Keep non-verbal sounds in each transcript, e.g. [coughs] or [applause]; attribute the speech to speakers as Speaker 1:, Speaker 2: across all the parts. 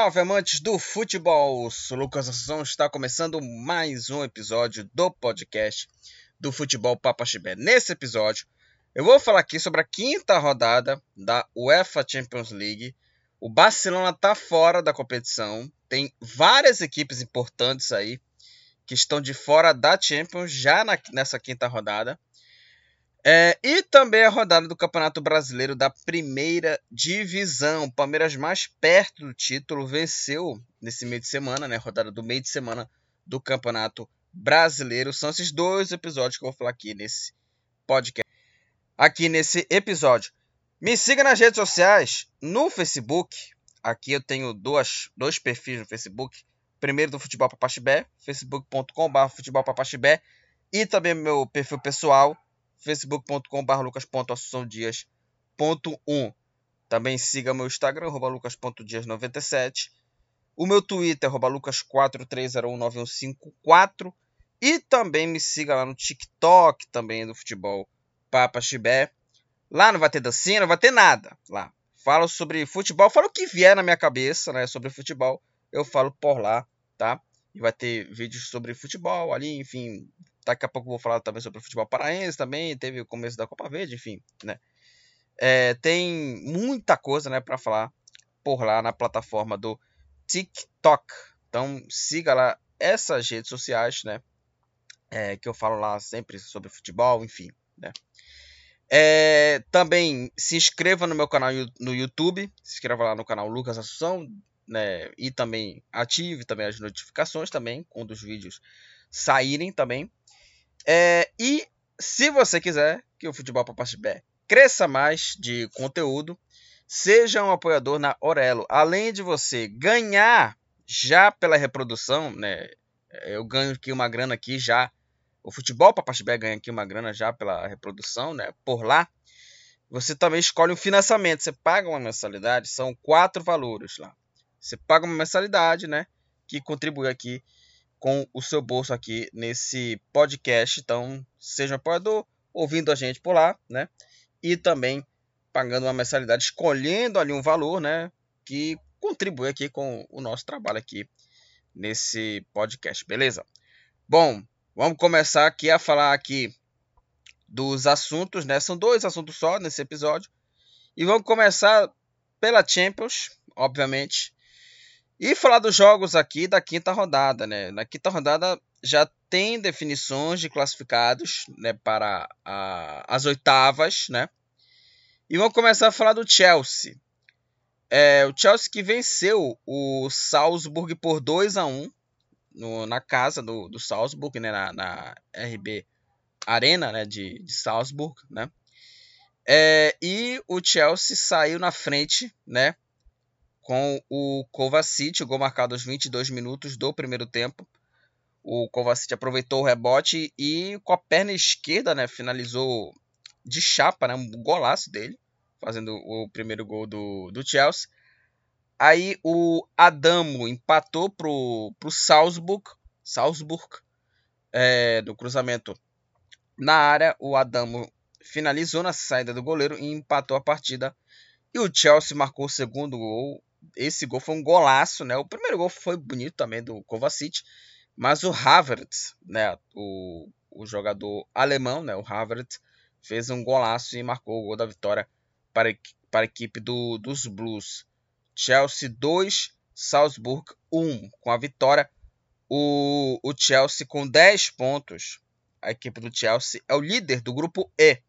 Speaker 1: Salve amantes do futebol! Sou Lucas Assunção, está começando mais um episódio do podcast do Futebol Papa Chibé. Nesse episódio, eu vou falar aqui sobre a quinta rodada da UEFA Champions League. O Barcelona está fora da competição, tem várias equipes importantes aí que estão de fora da Champions já na, nessa quinta rodada. É, e também a rodada do Campeonato Brasileiro da primeira divisão. O Palmeiras mais perto do título venceu nesse meio de semana, né? Rodada do meio de semana do Campeonato Brasileiro. São esses dois episódios que eu vou falar aqui nesse podcast. Aqui nesse episódio. Me siga nas redes sociais, no Facebook. Aqui eu tenho duas, dois perfis no Facebook. Primeiro do Futebol Papaxibé, facebook.com.br Futebol. E também meu perfil pessoal, facebook.com.br lucas.assunçãodias.1. Também siga meu Instagram, lucas.dias97. O meu Twitter, lucas43019154. E também me siga lá no TikTok também do futebol Papa Chibé. Lá não vai ter dancinha, não vai ter nada lá. Falo sobre futebol, falo o que vier na minha cabeça, né, sobre futebol, eu falo por lá, tá? E vai ter vídeos sobre futebol ali, enfim, Daqui a pouco vou falar também sobre o futebol paraense também. Teve o começo da Copa Verde, enfim, né? É, tem muita coisa, né, para falar por lá na plataforma do TikTok. Então siga lá essas redes sociais, né? É, que eu falo lá sempre sobre futebol, enfim, né? É, também se inscreva no meu canal no YouTube, se inscreva lá no canal Lucas Assunção, né? E também ative também as notificações também quando os vídeos saírem também. É, e se você quiser que o Futebol Papachibé cresça mais de conteúdo, seja um apoiador na Orelo. Além de você ganhar já pela reprodução, né? Eu ganho aqui uma grana aqui já. O Futebol Papachibé ganha aqui uma grana já pela reprodução, né? Por lá. Você também escolhe um financiamento. Você paga uma mensalidade, são quatro valores lá. Você paga uma mensalidade, né? Que contribui aqui com o seu bolso aqui nesse podcast. Então, seja um apoiador, ouvindo a gente por lá, né? E também pagando uma mensalidade, escolhendo ali um valor, né? Que contribui aqui com o nosso trabalho aqui nesse podcast, beleza? Bom, vamos começar aqui a falar aqui dos assuntos, né? São dois assuntos só nesse episódio. E vamos começar pela Champions, obviamente. E falar dos jogos aqui da quinta rodada, né? Na quinta rodada já tem definições de classificados né, para a, as oitavas, né? E vamos começar a falar do Chelsea. É, o Chelsea que venceu o Salzburg por 2 a 1 no, na casa do, do Salzburg, né, na, na RB Arena né, de, de Salzburg. Né? É, e o Chelsea saiu na frente né, com o Kovacic, o gol marcado aos 22 minutos do primeiro tempo. O Kovacic aproveitou o rebote e com a perna esquerda, né, finalizou de chapa, né, um golaço dele, fazendo o primeiro gol do, do Chelsea. Aí o Adamo empatou pro, pro Salzburg, Salzburg é, do cruzamento na área. O Adamo finalizou na saída do goleiro e empatou a partida. E o Chelsea marcou o segundo gol esse gol foi um golaço, né? O primeiro gol foi bonito também do Kovacic, mas o Havertz, né, o, o jogador alemão, né, o Havertz, fez um golaço e marcou o gol da vitória para, para a equipe do, dos Blues. Chelsea 2, Salzburg 1. Com a vitória, o, o Chelsea com 10 pontos. A equipe do Chelsea é o líder do grupo E.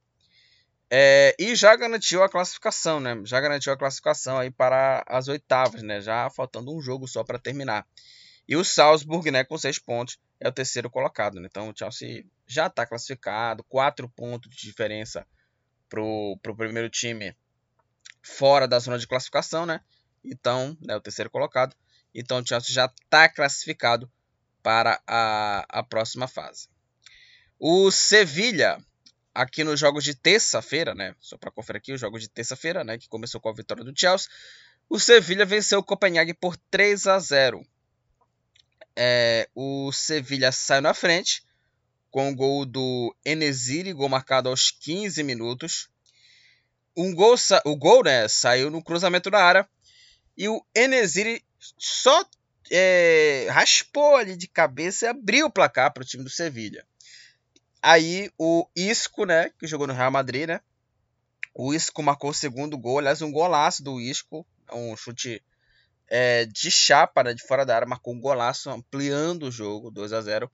Speaker 1: É, e já garantiu a classificação, né? Já garantiu a classificação aí para as oitavas, né? Já faltando um jogo só para terminar. E o Salzburg, né, com seis pontos, é o terceiro colocado. Né? Então o Chelsea já está classificado, quatro pontos de diferença para o primeiro time fora da zona de classificação, né? Então, né, o terceiro colocado. Então o Chelsea já está classificado para a, a próxima fase. O Sevilha aqui nos jogos de terça-feira, né? Só para conferir aqui os jogos de terça-feira, né? Que começou com a vitória do Chelsea. O Sevilha venceu o Copenhague por 3 a 0. É, o Sevilha saiu na frente com o gol do Enesiri, gol marcado aos 15 minutos. Um gol, o gol né, saiu no cruzamento da área e o Enesiri só é, raspou ali de cabeça e abriu o placar para o time do Sevilha. Aí o Isco, né, que jogou no Real Madrid, né? O Isco marcou o segundo gol, aliás, um golaço do Isco, um chute é, de chapa, né, de fora da área, marcou um golaço, ampliando o jogo, 2 a 0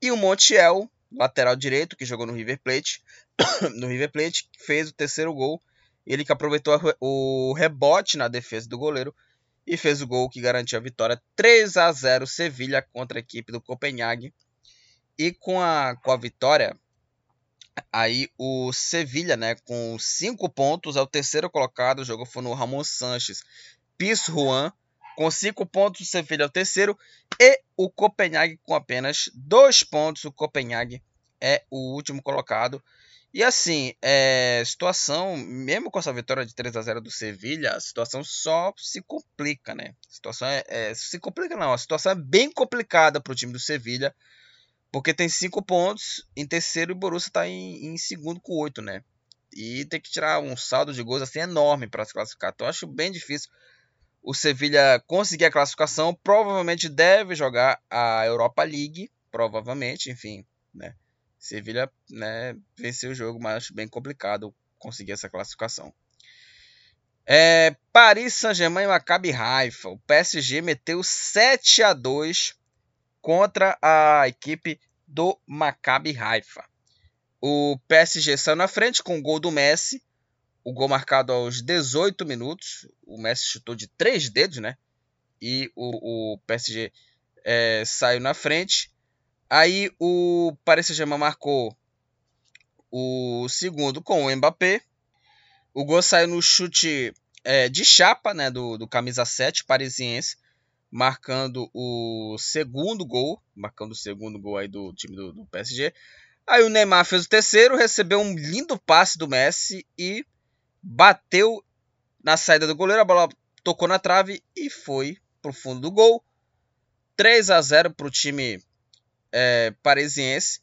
Speaker 1: E o Montiel, lateral direito, que jogou no River Plate, [coughs] no River Plate, fez o terceiro gol. Ele que aproveitou o rebote na defesa do goleiro e fez o gol que garantiu a vitória 3 a 0 Sevilha contra a equipe do Copenhague. E com a, com a vitória, aí o Sevilha, né, com 5 pontos, é o terceiro colocado. O jogo foi no Ramon Sanches Pis Juan. Com 5 pontos, o Sevilha é o terceiro. E o Copenhague com apenas 2 pontos. O Copenhague é o último colocado. E assim, é, situação, mesmo com essa vitória de 3 a 0 do Sevilha, a situação só se complica, né? A situação é, é se complica não, a situação é bem complicada para o time do Sevilha, porque tem 5 pontos em terceiro e o Borussia está em, em, segundo com 8, né? E tem que tirar um saldo de gols assim enorme para se classificar. Então acho bem difícil o Sevilha conseguir a classificação. Provavelmente deve jogar a Europa League, provavelmente, enfim, né? Sevilha né, venceu o jogo, mas acho bem complicado conseguir essa classificação. É, Paris Saint-Germain e Maccabi Haifa. O PSG meteu 7 a 2 contra a equipe do Maccabi Haifa. O PSG saiu na frente com o gol do Messi. O gol marcado aos 18 minutos. O Messi chutou de três dedos, né? E o, o PSG é, saiu na frente. Aí o Paris Saint-Germain marcou o segundo com o Mbappé. O gol saiu no chute é, de chapa né, do, do camisa 7 parisiense, marcando o segundo gol, marcando o segundo gol aí do time do, do PSG. Aí o Neymar fez o terceiro, recebeu um lindo passe do Messi e bateu na saída do goleiro, a bola tocou na trave e foi pro fundo do gol. 3 a 0 para o time é, parisiense.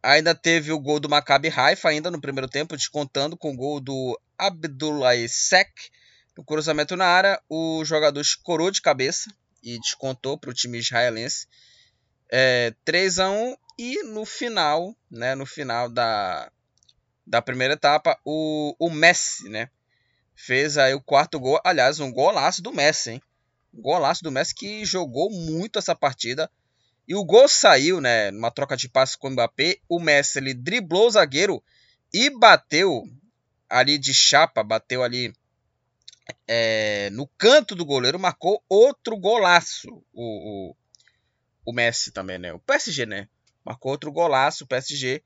Speaker 1: Ainda teve o gol do Maccabi Haifa ainda no primeiro tempo, descontando com o gol do Abdullah Sek. No cruzamento na área, o jogador escorou de cabeça e descontou para o time israelense. É, 3 a 1 e no final, né, no final da, da primeira etapa, o, o Messi, né, fez aí o quarto gol, aliás, um golaço do Messi, hein? Um golaço do Messi que jogou muito essa partida, e o gol saiu, né, numa troca de passe com o Mbappé. O Messi ele driblou o zagueiro e bateu ali de chapa, bateu ali é, no canto do goleiro, marcou outro golaço. O, o, o, Messi também, né? O PSG, né? Marcou outro golaço, o PSG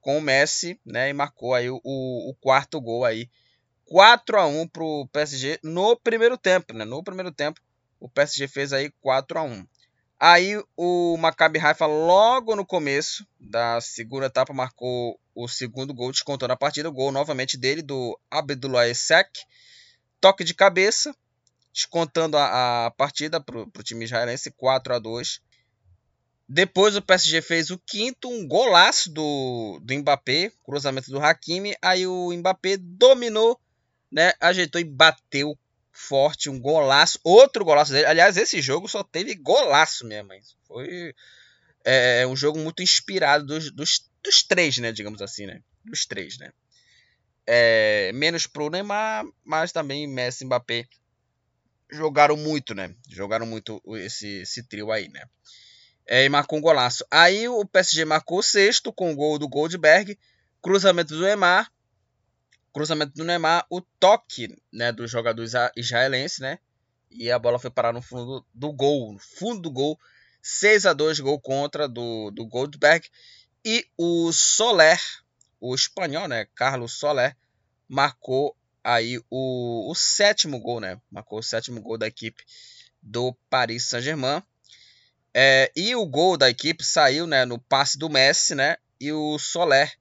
Speaker 1: com o Messi, né? E marcou aí o, o quarto gol aí. 4 a 1 pro PSG no primeiro tempo, né? No primeiro tempo, o PSG fez aí 4 a 1. Aí o Maccabi Haifa logo no começo da segunda etapa marcou o segundo gol, descontando a partida. O gol novamente dele, do Abdullah Essek. Toque de cabeça, descontando a, a partida para o time israelense, 4 a 2 Depois o PSG fez o quinto, um golaço do, do Mbappé, cruzamento do Hakimi. Aí o Mbappé dominou, né, ajeitou e bateu forte, um golaço, outro golaço dele. Aliás, esse jogo só teve golaço mesmo. Foi é, um jogo muito inspirado dos, dos, dos, três, né? Digamos assim, né? Dos três, né? É, menos pro Neymar, mas também Messi e Mbappé jogaram muito, né? Jogaram muito esse, esse trio aí, né? É, e marcou um golaço. Aí o PSG marcou o sexto com o gol do Goldberg, cruzamento do Neymar, cruzamento do Neymar, o toque né, do jogador israelense, né? E a bola foi parar no fundo do gol, no fundo do gol, 6 a 2 gol contra do, do Goldberg. E o Soler, o espanhol, né? Carlos Soler, marcou aí o, o sétimo gol, né? Marcou o sétimo gol da equipe do Paris Saint-Germain. É, e o gol da equipe saiu né, no passe do Messi, né? E o Soler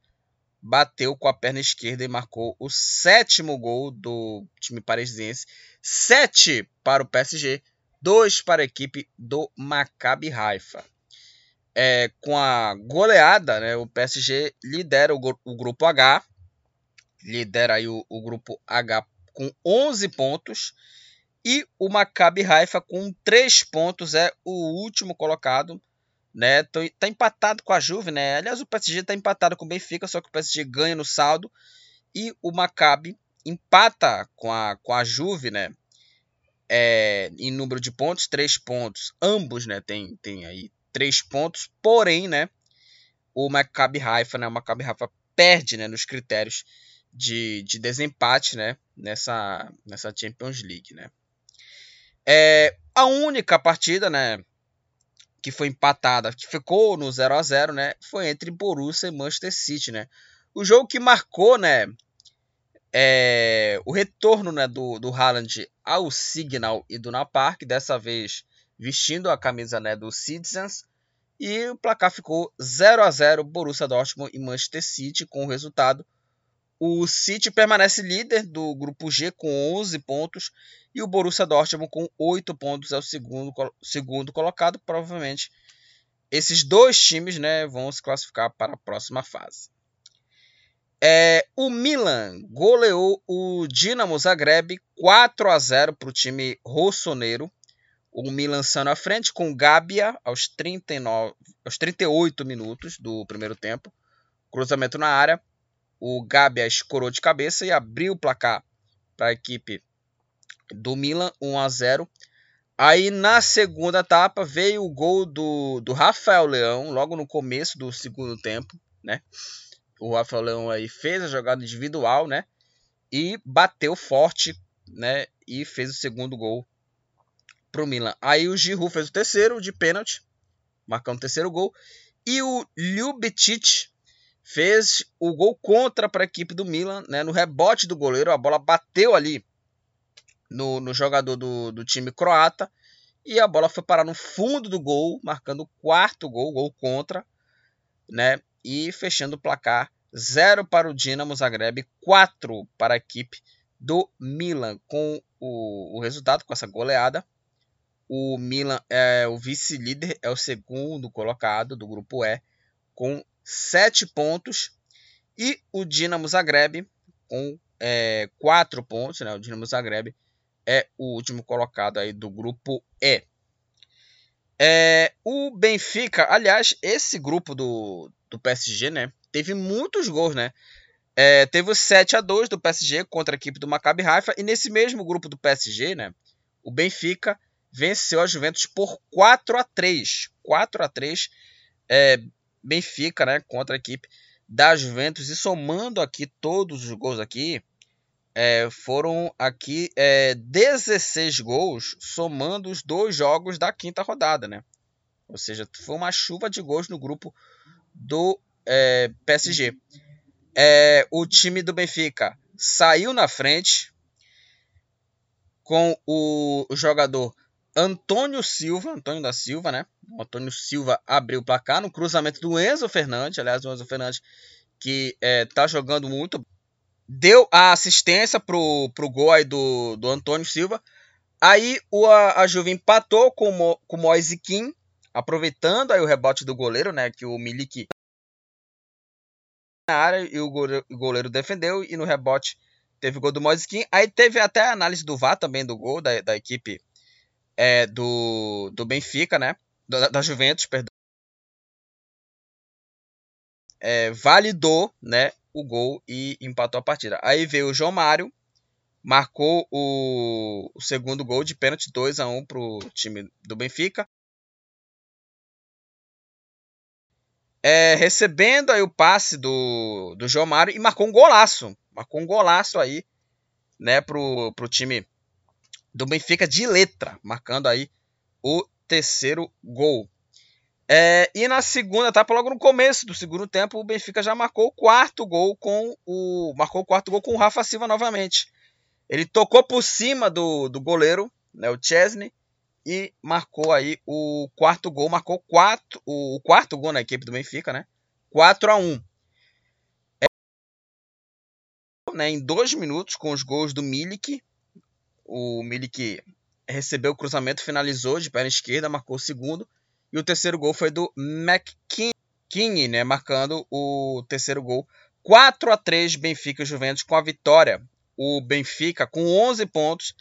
Speaker 1: bateu com a perna esquerda e marcou o sétimo gol do time parisiense. Sete para o PSG, dois para a equipe do Maccabi Haifa. É, com a goleada, né, o PSG lidera o, o grupo H, lidera aí o, o, grupo H com 11 pontos E o Maccabi Haifa com 3 pontos é o último colocado. Né? Tá empatado com a Juve, né? Aliás, o PSG tá empatado com o Benfica, só que o PSG ganha no saldo. E o Maccabi empata com a, com a Juve, né? É, em número de pontos, 3 pontos. Ambos, né? Tem, tem aí 3 pontos. Porém, né? O Maccabi Haifa, né? O Maccabi Haifa perde, né? Nos critérios de, de desempate, né? Nessa, nessa Champions League, né? É, a única partida, né, que foi empatada, que ficou no 0 a 0 né, foi entre Borussia e Manchester City, né. O jogo que marcou, né, é, o retorno né, do, do Haaland ao Signal e do Park, dessa vez vestindo a camisa né, do Citizens, e o placar ficou 0 a 0 Borussia Dortmund e Manchester City, com o resultado o City permanece líder do grupo G com 11 pontos e o Borussia Dortmund com 8 pontos é o segundo, segundo colocado. Provavelmente esses dois times né, vão se classificar para a próxima fase. É, o Milan goleou o Dinamo Zagreb 4 a 0 para o time rossoneiro. O Milan saiu na frente com Gabia aos, 39, aos 38 minutos do primeiro tempo. Cruzamento na área o Gabi escorou de cabeça e abriu o placar para a equipe do Milan, 1 a 0. Aí na segunda etapa veio o gol do, do Rafael Leão, logo no começo do segundo tempo, né? O Rafael Leão aí fez a jogada individual, né? E bateu forte, né? E fez o segundo gol para o Milan. Aí o Giroud fez o terceiro de pênalti, marcando o terceiro gol. E o Ljubicic fez o gol contra para a equipe do Milan, né? No rebote do goleiro, a bola bateu ali no, no jogador do, do time croata e a bola foi parar no fundo do gol, marcando o quarto gol, gol contra, né? E fechando o placar 0 para o Dinamo Zagreb, 4 para a equipe do Milan. Com o, o resultado, com essa goleada, o Milan é o vice-líder, é o segundo colocado do grupo E, com 7 pontos. E o Dinamo Zagreb com é, 4 pontos. Né? O Dinamo Zagreb é o último colocado aí do grupo E. É, o Benfica, aliás, esse grupo do, do PSG, né? Teve muitos gols, né? É, teve o 7 a 2 do PSG contra a equipe do Maccabi Haifa. E nesse mesmo grupo do PSG, né? O Benfica venceu a Juventus por 4 a 3 4 a 3 é, Benfica, né, contra a equipe da Juventus e somando aqui todos os gols aqui, é, foram aqui é, 16 gols, somando os dois jogos da quinta rodada, né? Ou seja, foi uma chuva de gols no grupo do é, PSG. É, o time do Benfica saiu na frente com o, jogador Antônio Silva, Antônio da Silva, né? Antônio Silva abriu o placar no cruzamento do Enzo Fernandes. Aliás, o Enzo Fernandes que é, tá jogando muito. Deu a assistência pro, pro gol aí do, do Antônio Silva. Aí o, a, a Juve empatou com, o, com o Moise Kim, aproveitando aí o rebote do goleiro, né? Que o Milik na área e o goleiro, o goleiro defendeu. E no rebote teve o gol do Moise Kim. Aí teve até a análise do VAR também do gol da, da equipe é, do, do Benfica, né? Da, da Juventus, perdão. É, validou né, o gol e empatou a partida. Aí veio o João Mário, marcou o, o segundo gol de pênalti 2 a 1 para o time do Benfica. É, recebendo aí o passe do, do João Mário e marcou um golaço. Marcou um golaço aí né, pro, pro time do Benfica de letra, marcando aí o terceiro gol. É, e na segunda etapa, logo no começo do segundo tempo, o Benfica já marcou o quarto gol com o marcou o quarto gol com o Rafa Silva novamente. Ele tocou por cima do, do goleiro, né, o Chesney, e marcou aí o quarto gol, marcou quatro, o, o quarto gol na equipe do Benfica, né? 4 a 1. É, né, em dois minutos com os gols do Milik o Milik recebeu o cruzamento, finalizou de perna esquerda, marcou o segundo. E o terceiro gol foi do McKinney, né, marcando o terceiro gol. 4 a 3 Benfica e Juventus com a vitória. O Benfica com 11 pontos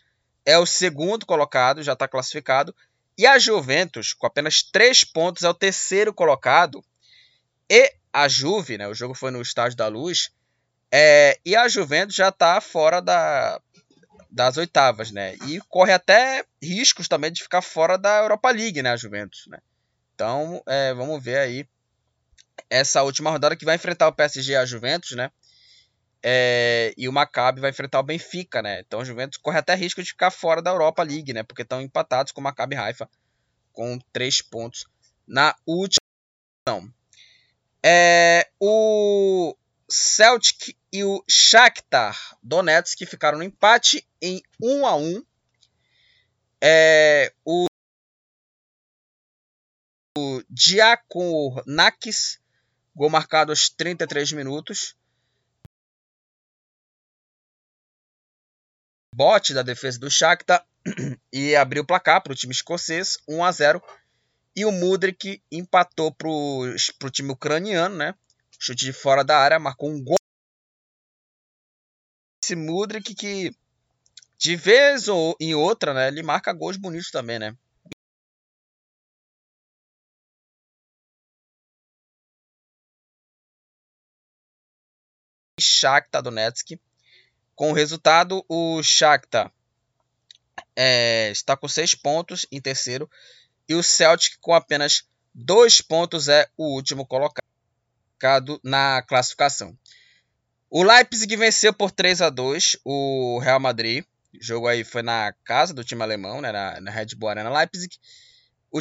Speaker 1: é o segundo colocado, já está classificado. E a Juventus, com apenas três pontos, é o terceiro colocado. E a Juve, né, o jogo foi no Estádio da Luz, é, e a Juventus já está fora da, das oitavas, né? E corre até riscos também de ficar fora da Europa League, né, a Juventus, né? Então, é, vamos ver aí essa última rodada que vai enfrentar o PSG a Juventus, né? É, e o Maccabi vai enfrentar o Benfica, né? Então o Juventus corre até risco de ficar fora da Europa League, né? Porque estão empatados com o Maccabi Haifa com três pontos na última. É, o Celtic e o Shakhtar Donetsk ficaram no empate em 1 a 1. É, o, o Diakonakis, gol marcado aos 33 minutos. bote da defesa do Shakhtar [clears throat] e abriu o placar para o time escocês, 1 a 0 E o Mudrik empatou para o time ucraniano, né? Chute de fora da área, marcou um gol. Esse Mudrik que, de vez ou em outra, né? Ele marca gols bonitos também, né? Shakhtar Donetsk com o resultado, o Shakhtar é, está com 6 pontos em terceiro e o Celtic com apenas 2 pontos é o último colocado na classificação. O Leipzig venceu por 3 a 2 o Real Madrid. O jogo aí foi na casa do time alemão, né, na, na Red Bull Arena Leipzig. O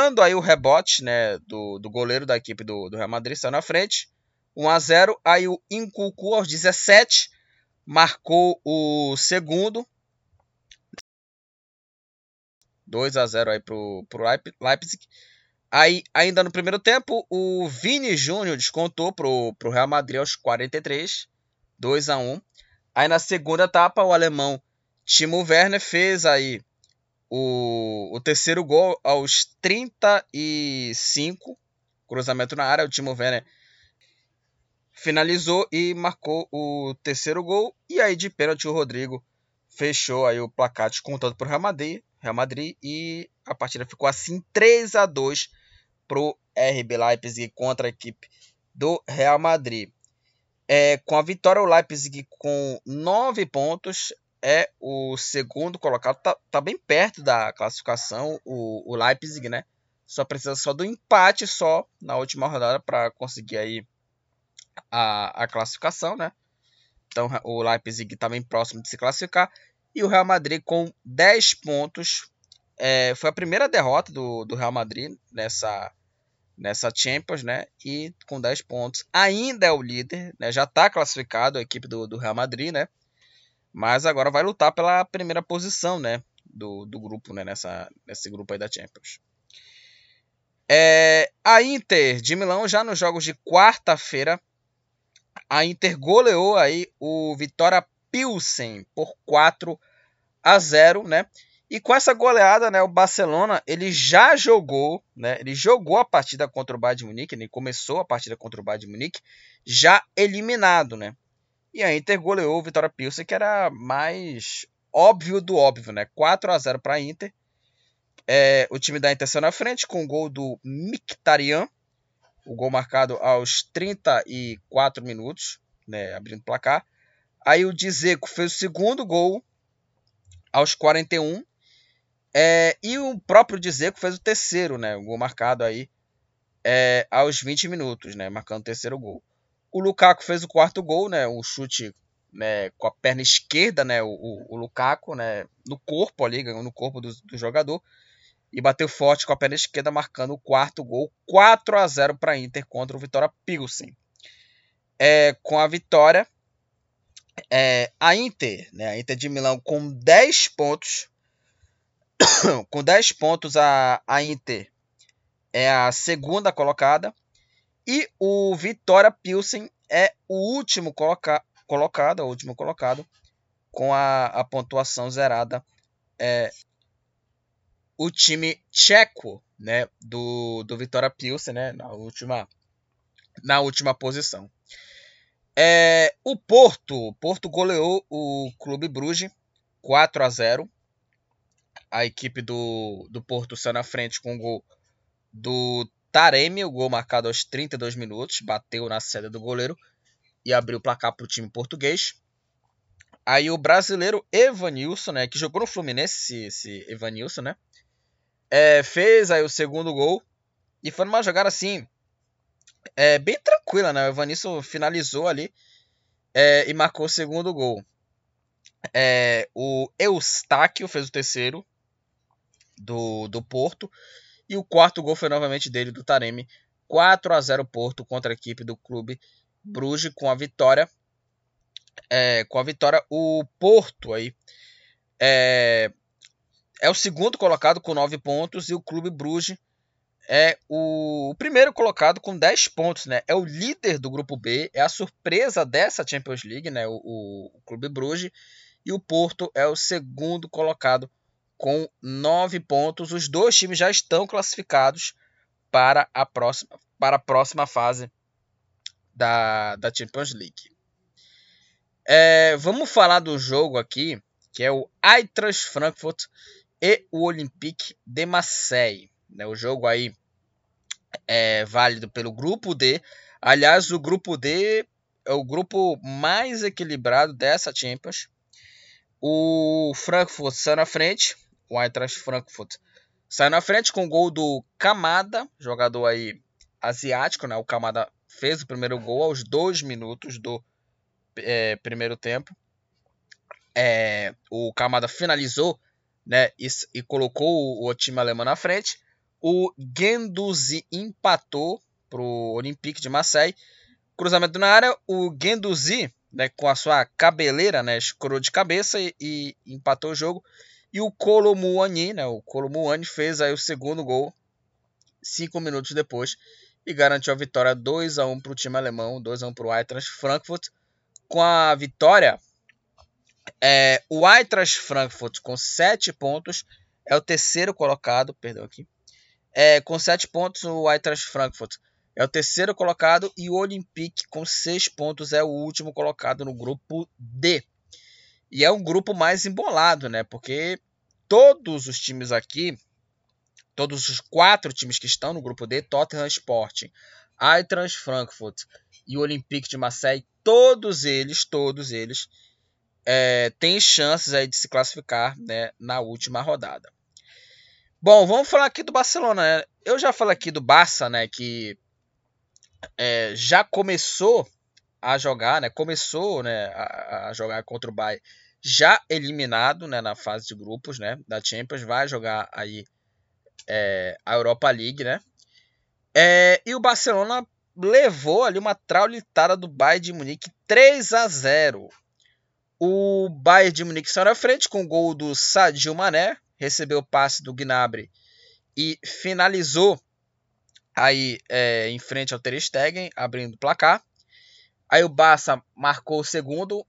Speaker 1: Dando aí o rebote né, do, do goleiro da equipe do, do Real Madrid, saiu na frente. 1 a 0. Aí o Incucu aos 17 marcou o segundo. 2 a 0 aí pro, pro Leipzig. Aí, ainda no primeiro tempo, o Vini Júnior descontou pro, pro Real Madrid aos 43, 2 a 1. Aí na segunda etapa, o alemão Timo Werner fez aí o, o terceiro gol aos 35, cruzamento na área, o Timo Werner finalizou e marcou o terceiro gol. E aí de pênalti o Rodrigo fechou aí o placar descontado para o Real Madrid, Real Madrid e a partida ficou assim 3 a 2 para o RB Leipzig contra a equipe do Real Madrid. É, com a vitória, o Leipzig com 9 pontos é o segundo colocado, tá, tá bem perto da classificação, o, o Leipzig, né? Só precisa só do empate só na última rodada para conseguir aí a, a classificação, né? Então o Leipzig está bem próximo de se classificar. E o Real Madrid com 10 pontos. É, foi a primeira derrota do, do Real Madrid nessa, nessa Champions, né? E com 10 pontos ainda é o líder, né? Já está classificado a equipe do, do Real Madrid, né? Mas agora vai lutar pela primeira posição, né? Do, do grupo, né? Nessa, nesse grupo aí da Champions. É, a Inter de Milão já nos jogos de quarta-feira a Inter goleou aí o Vitória Pilsen por 4 a 0, né? E com essa goleada, né, o Barcelona, ele já jogou, né? Ele jogou a partida contra o Bayern de Munique, ele começou a partida contra o Bayern de Munique já eliminado, né? E a Inter goleou o Vitória Pilsen, que era mais óbvio do óbvio, né? 4 a 0 para a Inter. É, o time da Inter saiu na frente com o gol do Mkhitaryan, o gol marcado aos 34 minutos, né, abrindo o placar. Aí o Dzeko fez o segundo gol aos 41. É, e o próprio Dzeko fez o terceiro, né, o gol marcado aí é, aos 20 minutos, né, marcando o terceiro gol. O Lukaku fez o quarto gol, né, um chute né, com a perna esquerda, né, o, o, o Lukaku, né, no corpo ali, no corpo do, do jogador. E bateu forte com a perna esquerda, marcando o quarto gol, 4 a 0 para Inter contra o Vitória Pilsen. É, com a vitória, é, a Inter, né, a Inter de Milão com 10 pontos, [coughs] com 10 pontos a, a Inter é a segunda colocada e o Vitória Pilsen é o último coloca, colocado, o último colocado com a, a pontuação zerada é, o time tcheco, né, do, do Vitória Pilsen, né, na última na última posição. É, o Porto, Porto goleou o Clube Bruges 4 a 0. A equipe do, do Porto saiu na frente com o gol do Taremi, o gol marcado aos 32 minutos, bateu na sede do goleiro e abriu o placar para o time português. Aí o brasileiro Evanilson, né, que jogou no Fluminense, esse Evanilson, né, é, fez aí o segundo gol e foi numa jogada assim, é, bem tranquila, né? O Evanilson finalizou ali é, e marcou o segundo gol. É, o Eustáquio fez o terceiro do, do Porto. E o quarto gol foi novamente dele, do Taremi. 4 a 0 Porto contra a equipe do clube Bruges com a vitória. É, com a vitória, o Porto aí é, é o segundo colocado com 9 pontos e o clube Bruges é o, o, primeiro colocado com 10 pontos, né? É o líder do grupo B, é a surpresa dessa Champions League, né? O, o, o Clube Bruges e o Porto é o segundo colocado com 9 pontos. Os dois times já estão classificados para a próxima, para a próxima fase da, da Champions League. É, vamos falar do jogo aqui, que é o Eintracht Frankfurt e o Olympique de Marseille. Né? O jogo aí é válido pelo grupo D. Aliás, o grupo D é o grupo mais equilibrado dessa Champions. O Frankfurt sai na frente, o Eintracht Frankfurt sai na frente com o gol do Kamada, jogador aí asiático, né? O Kamada fez o primeiro gol aos dois minutos do é, primeiro tempo. É, o Kamada finalizou né, e, e colocou o, o, time alemão na frente. O Genduzi empatou para o Olympique de Marseille. Cruzamento na área, o Genduzi né, com a sua cabeleira, né, escorou de cabeça e, e, empatou o jogo. E o Colomuani, né, o Colomuani fez aí o segundo gol cinco minutos depois e garantiu a vitória 2 a 1 para o time alemão, 2 a 1 para o Eintracht Frankfurt. Com a vitória, é, o Eintracht Frankfurt com 7 pontos é o terceiro colocado, perdão aqui. É, com 7 pontos o Eintracht Frankfurt é o terceiro colocado e o Olympique com seis pontos é o último colocado no grupo D. E é um grupo mais embolado, né? Porque todos os times aqui, todos os quatro times que estão no grupo D, Tottenham Sporting, Eintracht Frankfurt e o Olympique de Marseille, todos eles, todos eles é, têm chances aí de se classificar né, na última rodada. Bom, vamos falar aqui do Barcelona. Né? Eu já falei aqui do Barça, né, que é, já começou a jogar, né? Começou, né, a, a, jogar contra o Bayern, já eliminado, né, na fase de grupos, né, da Champions, vai jogar aí é, a Europa League, né? É, e o Barcelona levou ali uma traulitada do Bayern de Munique 3 a 0. O Bayern de Munique saiu na frente com o gol do Sadio Mané, recebeu o passe do Gnabry e finalizou aí é, em frente ao Ter Stegen, abrindo o placar. Aí o Barça marcou o segundo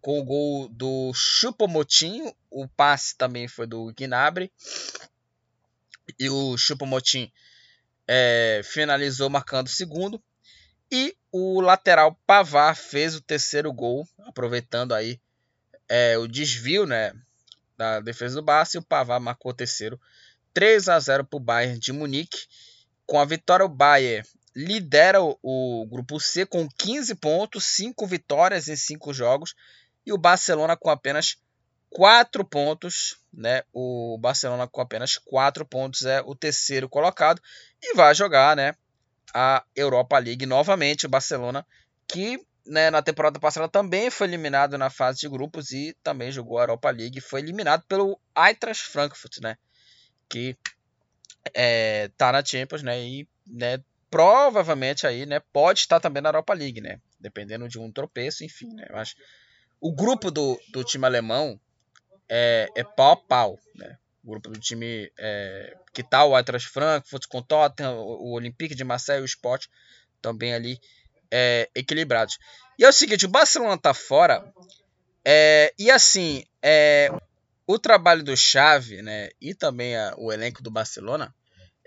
Speaker 1: com o gol do Chupomotinho. O passe também foi do Gnabry. E o Chupomotinho é, finalizou marcando o segundo. E o lateral Pavar fez o terceiro gol, aproveitando aí é, o desvio né, da defesa do Barça. E o Pavar marcou o terceiro. 3 a 0 para o Bayern de Munique. Com a vitória, o Bayern lidera o, grupo C com 15 pontos, 5 vitórias em 5 jogos, e o Barcelona com apenas 4 pontos, né? O Barcelona com apenas 4 pontos é o terceiro colocado e vai jogar, né, a Europa League novamente, o Barcelona que né, na temporada passada também foi eliminado na fase de grupos e também jogou a Europa League, foi eliminado pelo Eintracht Frankfurt, né? Que é, tá na Champions, né? E né, provavelmente aí, né, pode estar também na Europa League, né? Dependendo de um tropeço, enfim, né? Acho o grupo do, do time alemão é, é pau a pau, né? O grupo do time é, que tá o Eintracht Frankfurt com Tottenham, o, o Olympique de Marseille o Sport também ali é, equilibrados. E é o seguinte, o Barcelona tá fora é, e assim, é, o trabalho do Xavi, né, e também a, o elenco do Barcelona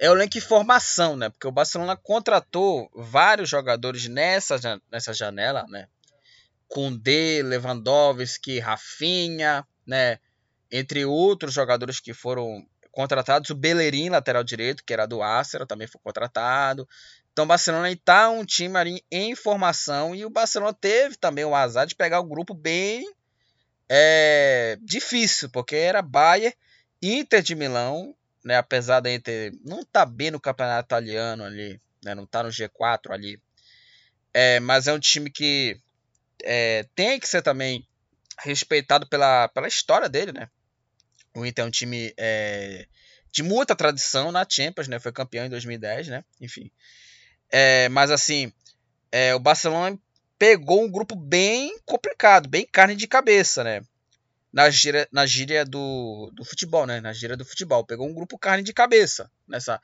Speaker 1: é o elenco em formação, né? Porque o Barcelona contratou vários jogadores nessa, nessa janela, né? Koundé, Lewandowski, Rafinha, né? Entre outros jogadores que foram contratados. O Bellerin, lateral direito, que era do Arsenal, também foi contratado. Então o Barcelona está um time ali em formação e o Barcelona teve também o azar de pegar um grupo bem é, difícil, porque era Bayern, Inter de Milão, né, apesar da Inter não tá bem no campeonato italiano ali, né, não tá no G4 ali, é, mas é um time que é, tem que ser também respeitado pela, pela história dele, né? O Inter é um time é, de muita tradição na Champions, né? Foi campeão em 2010, né? Enfim. É, mas assim, é, o Barcelona pegou um grupo bem complicado, bem carne de cabeça, né? Na gíria, na gíria do, do futebol, né? Na gíria do futebol. Pegou um grupo carne de cabeça nessa,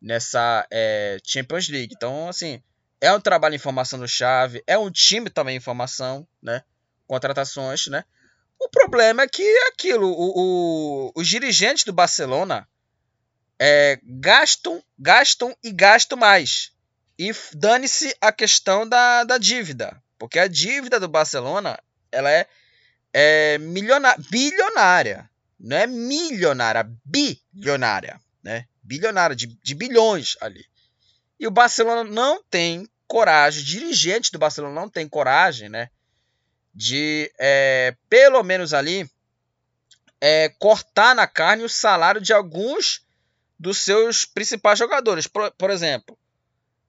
Speaker 1: nessa é, Champions League. Então, assim, é um trabalho em formação do Chave, é um time também em formação, né? Contratações, né? O problema é que é aquilo, o, o, os dirigentes do Barcelona é, gastam, gastam e gastam mais. E dane-se a questão da, da dívida. Porque a dívida do Barcelona ela é, é milionária, bilionária. Não é milionária, bilionária. Né? Bilionária, de, de bilhões ali. E o Barcelona não tem coragem, dirigente do Barcelona não tem coragem, né? De é, pelo menos ali é, cortar na carne o salário de alguns dos seus principais jogadores. Por, por exemplo,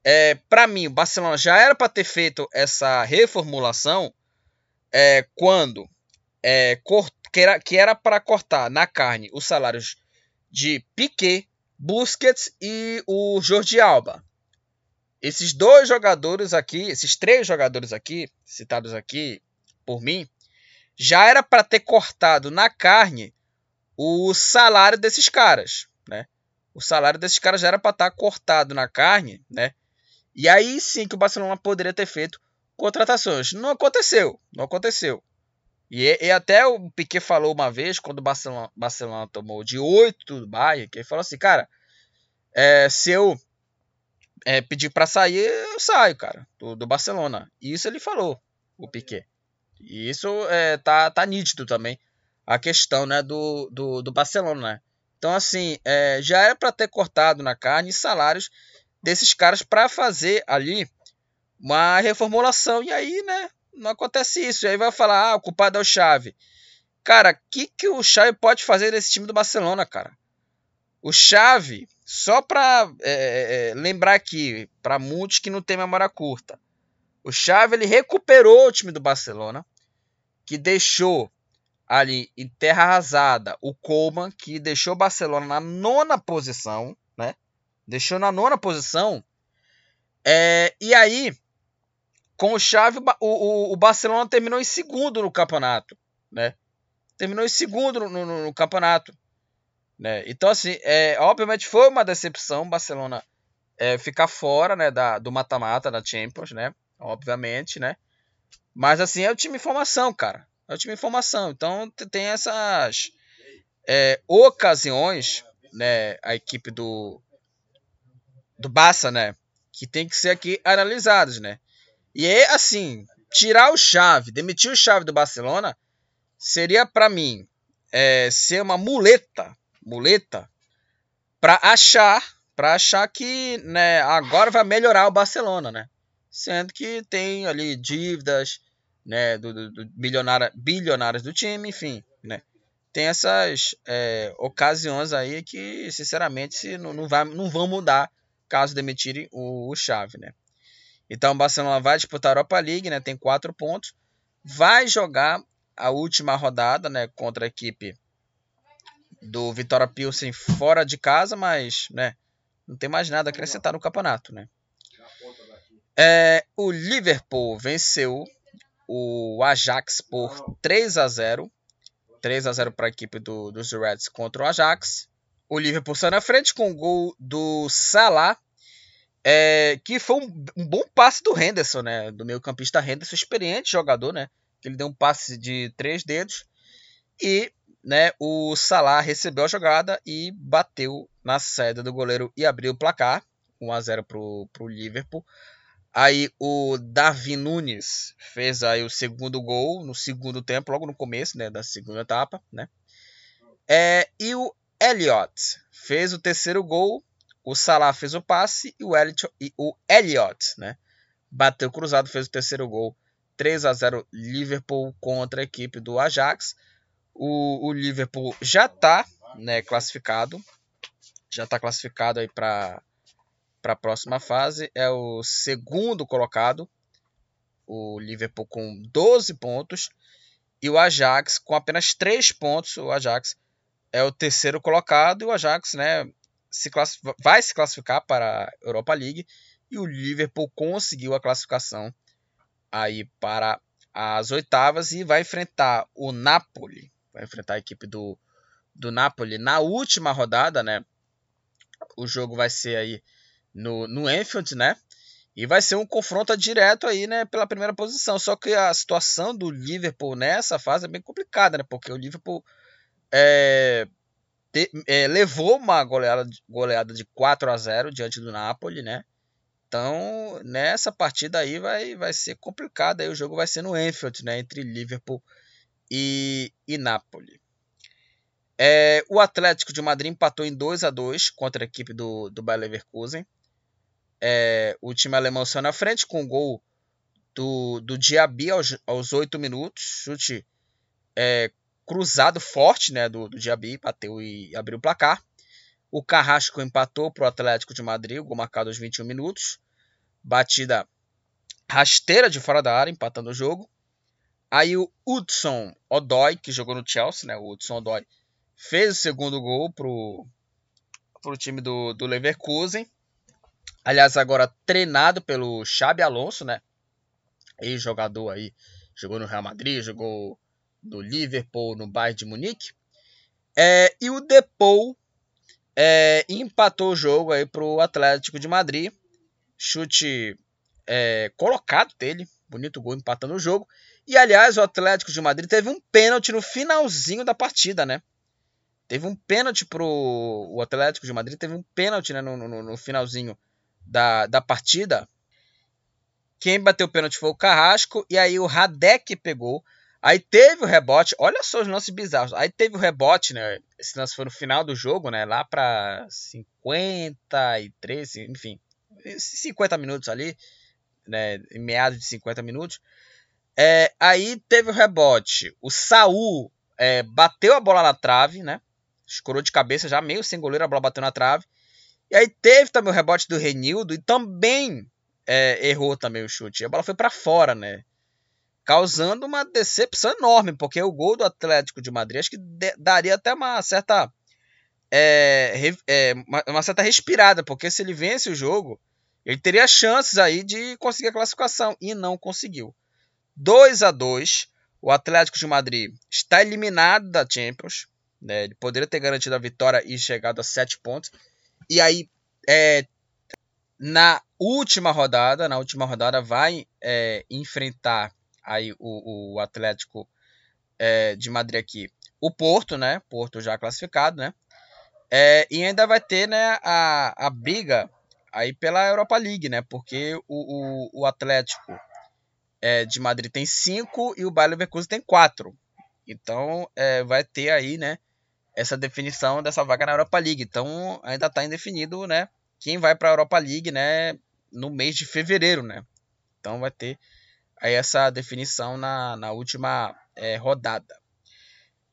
Speaker 1: é, para mim, o Barcelona já era para ter feito essa reformulação é, quando é, que era para cortar na carne os salários de Piquet, Busquets e o Jordi Alba. Esses dois jogadores aqui, esses três jogadores aqui, citados aqui por mim, já era para ter cortado na carne o salário desses caras, né? O salário desses caras já era para estar tá cortado na carne, né? E aí sim que o Barcelona poderia ter feito contratações. Não aconteceu, não aconteceu. E, e até o Piquet falou uma vez, quando o Barcelona, Barcelona tomou de 8 do Bayern, que ele falou assim, cara, é, se eu é, pedir para sair, eu saio, cara, do, do, Barcelona. Isso ele falou, o Piquet. E isso é, tá, tá nítido também, a questão né, do, do, do Barcelona. Né? Então, assim, é, já era para ter cortado na carne salários desses caras para fazer ali uma reformulação. E aí, né, não acontece isso. E aí vai falar, ah, o culpado é o Xavi. Cara, o que, que o Xavi pode fazer nesse time do Barcelona, cara? O Xavi, só para é, é, é, lembrar aqui, para muitos que não tem memória curta, o Xavi ele recuperou o time do Barcelona, que deixou ali em terra arrasada o Coman, que deixou o Barcelona na nona posição, né? Deixou na nona posição. É, e aí, com o Xavi, o, o, o, Barcelona terminou em segundo no campeonato, né? Terminou em segundo no, no, no campeonato. Né? Então, assim, é, obviamente foi uma decepção o Barcelona é, ficar fora né, da, do mata-mata da Champions, né? Obviamente, né? Mas, assim, é o time em formação, cara. É o time em formação. Então, tem essas é, ocasiões, né? A equipe do, do Barça, né? Que tem que ser aqui analisados, né? E é assim, tirar o chave, demitir o chave do Barcelona seria para mim é, ser uma muleta, muleta para achar, para achar que, né, agora vai melhorar o Barcelona, né? Sendo que tem ali dívidas, né, do, do, do bilionária, bilionários do time, enfim, né? Tem essas é, ocasiões aí que, sinceramente, não, não, vai, não vão mudar caso demitirem o, o Chave, né? Então o Barcelona vai disputar a Europa League, né? Tem quatro pontos. Vai jogar a última rodada, né? Contra a equipe do Vitória Pilsen fora de casa, mas, né? Não tem mais nada a acrescentar no campeonato, né? É, o Liverpool venceu o Ajax por 3 a 0 3 a 0 para a equipe do, dos Reds contra o Ajax. O Liverpool saiu na frente com o gol do Salah, é, que foi um, um, bom passe do Henderson, né? Do meio campista Henderson, experiente jogador, né? Ele deu um passe de três dedos e né, o Salah recebeu a jogada e bateu na saída do goleiro e abriu o placar. 1 a 0 para o Liverpool. Aí o Darwin Nunes fez aí o segundo gol no segundo tempo, logo no começo, né, da segunda etapa, né? É, e o Elliot fez o terceiro gol, o Salah fez o passe e o Elliot, e o Elliot né, bateu cruzado, fez o terceiro gol. 3 a 0 Liverpool contra a equipe do Ajax. O, o Liverpool já está né, classificado, já está classificado aí para para a próxima fase. É o segundo colocado, o Liverpool com 12 pontos. E o Ajax com apenas 3 pontos. O Ajax é o terceiro colocado. E o Ajax né, se vai se classificar para a Europa League. E o Liverpool conseguiu a classificação aí para as oitavas e vai enfrentar o Napoli. Vai enfrentar a equipe do, do Napoli na última rodada, né? O jogo vai ser aí no, no Anfield, né? E vai ser um confronto direto aí, né, pela primeira posição. Só que a situação do Liverpool nessa fase é bem complicada, né? Porque o Liverpool é, te, é, levou uma goleada, goleada de 4 a 0 diante do Napoli, né? Então, nessa partida aí vai, vai ser complicado. Aí o jogo vai ser no Anfield, né? Entre Liverpool e, e Napoli. É, o Atlético de Madrid empatou em 2 a 2 contra a equipe do, do Bayer Leverkusen. É, o time alemão saiu na frente com o gol do, do Diaby aos, aos 8 minutos. Chute é, cruzado forte né, do, do Diaby, bateu e abriu o placar. O Carrasco empatou para o Atlético de Madrid, gol marcado aos 21 minutos. Batida rasteira de fora da área, empatando o jogo. Aí o Hudson Odoi, que jogou no Chelsea, né? O Hudson Odoi fez o segundo gol pro, pro time do, do Leverkusen. Aliás, agora treinado pelo Xabi Alonso, né? Ex-jogador aí, jogou no Real Madrid, jogou no Liverpool, no Bayern de Munique. É, e o Depou é, empatou o jogo aí pro Atlético de Madrid. Chute é, colocado dele, bonito gol empatando o jogo. E aliás, o Atlético de Madrid teve um pênalti no finalzinho da partida, né? Teve um pênalti pro o Atlético de Madrid, teve um pênalti né, no, no, no finalzinho da, da partida. Quem bateu o pênalti foi o Carrasco, e aí o Radek pegou. Aí teve o rebote, olha só os lances bizarros. Aí teve o rebote, né? Esse lance foi no final do jogo, né? Lá para 53, enfim, 50 minutos ali, né? Em meados de 50 minutos. É, aí teve o rebote. O Saul é, bateu a bola na trave, né? escorou de cabeça já, meio sem goleiro, a bola bateu na trave. E aí teve também o rebote do Renildo e também é, errou também o chute. A bola foi para fora, né? Causando uma decepção enorme, porque o gol do Atlético de Madrid acho que daria até uma certa é, é, uma, uma, certa respirada, porque se ele vence o jogo, ele teria chances aí de conseguir a classificação e não conseguiu. 2 a 2 o Atlético de Madrid está eliminado da Champions. Né? Ele poderia ter garantido a vitória e chegado a 7 pontos. E aí, é, na última rodada, na última rodada, vai é, enfrentar aí o, o Atlético é, de Madrid aqui. O Porto, né? Porto já classificado, né? É, e ainda vai ter né, a, a briga aí pela Europa League, né? Porque o, o, o Atlético é, de Madrid tem 5 e o Bayer Leverkusen tem 4. Então é, vai ter aí, né? essa definição dessa vaga na Europa League. Então ainda está indefinido, né? Quem vai para a Europa League, né? No mês de fevereiro, né? Então vai ter aí essa definição na, na última é, rodada.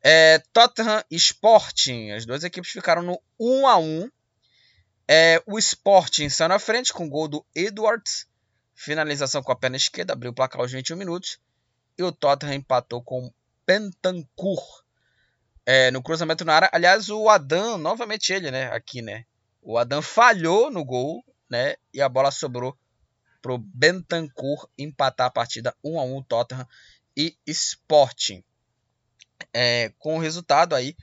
Speaker 1: É, Tottenham Sporting, as duas equipes ficaram no 1 a 1 é, O Sporting saiu na frente com o gol do Edwards, finalização com a perna esquerda, abriu o placar aos 21 minutos. E o Tottenham empatou com Pentancourt é, no cruzamento na área. Aliás, o Adam, novamente ele, né? Aqui, né? O Adam falhou no gol, né? E a bola sobrou pro Bentancur empatar a partida 1 a 1 Tottenham e Sporting. É, com o resultado aí,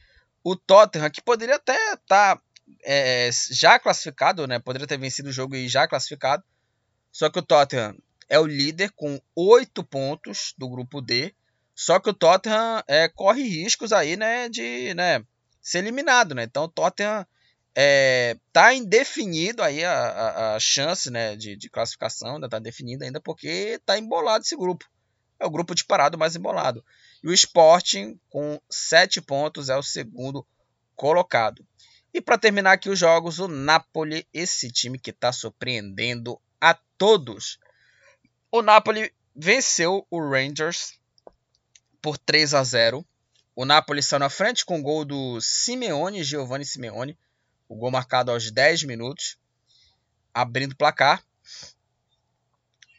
Speaker 1: o Tottenham, que poderia até estar tá, é, já classificado, né? Poderia ter vencido o jogo e já classificado. Só que o Tottenham é o líder com 8 pontos do grupo D só que o Tottenham é, corre riscos aí, né, de né, ser eliminado, né? Então o Tottenham É, tá indefinido aí a, a, a chance né, de, de classificação, ainda tá definida ainda porque tá embolado esse grupo. É o grupo disparado mais embolado. E o Sporting, com 7 pontos, é o segundo colocado. E para terminar aqui os jogos, o Napoli, esse time que está surpreendendo a todos. O Napoli venceu o Rangers por 3 a 0. O Napoli saiu na frente com o gol do Simeone, Giovanni Simeone. O gol marcado aos 10 minutos, abrindo o placar.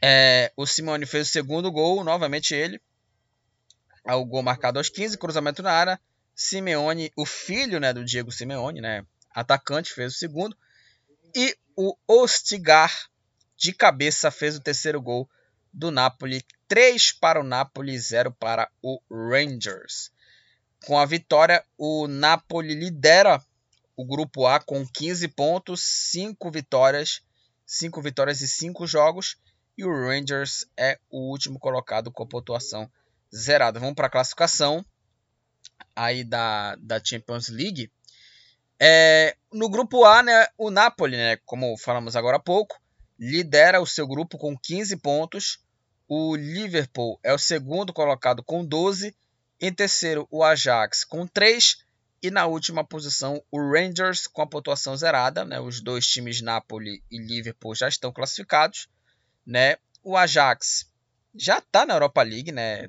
Speaker 1: É, o Simeone fez o segundo gol, novamente ele. O gol marcado aos 15, cruzamento na área. Simeone, o filho né, do Diego Simeone, né, atacante, fez o segundo. E o Ostigar, de cabeça, fez o terceiro gol do Napoli. 3 para o Napoli, 0 para o Rangers. Com a vitória, o Napoli lidera o grupo A com 15 pontos, 5 vitórias, 5 vitórias e 5 jogos. E o Rangers é o último colocado com pontuação zerada. Vamos para a classificação aí da, da Champions League. É, no grupo A, né, o Napoli, né, como falamos agora há pouco, lidera o seu grupo com 15 pontos. O Liverpool é o segundo colocado com 12. Em terceiro, o Ajax com 3. E na última posição, o Rangers com a pontuação zerada. Né? Os dois times, Napoli e Liverpool, já estão classificados. Né? O Ajax já está na Europa League, né?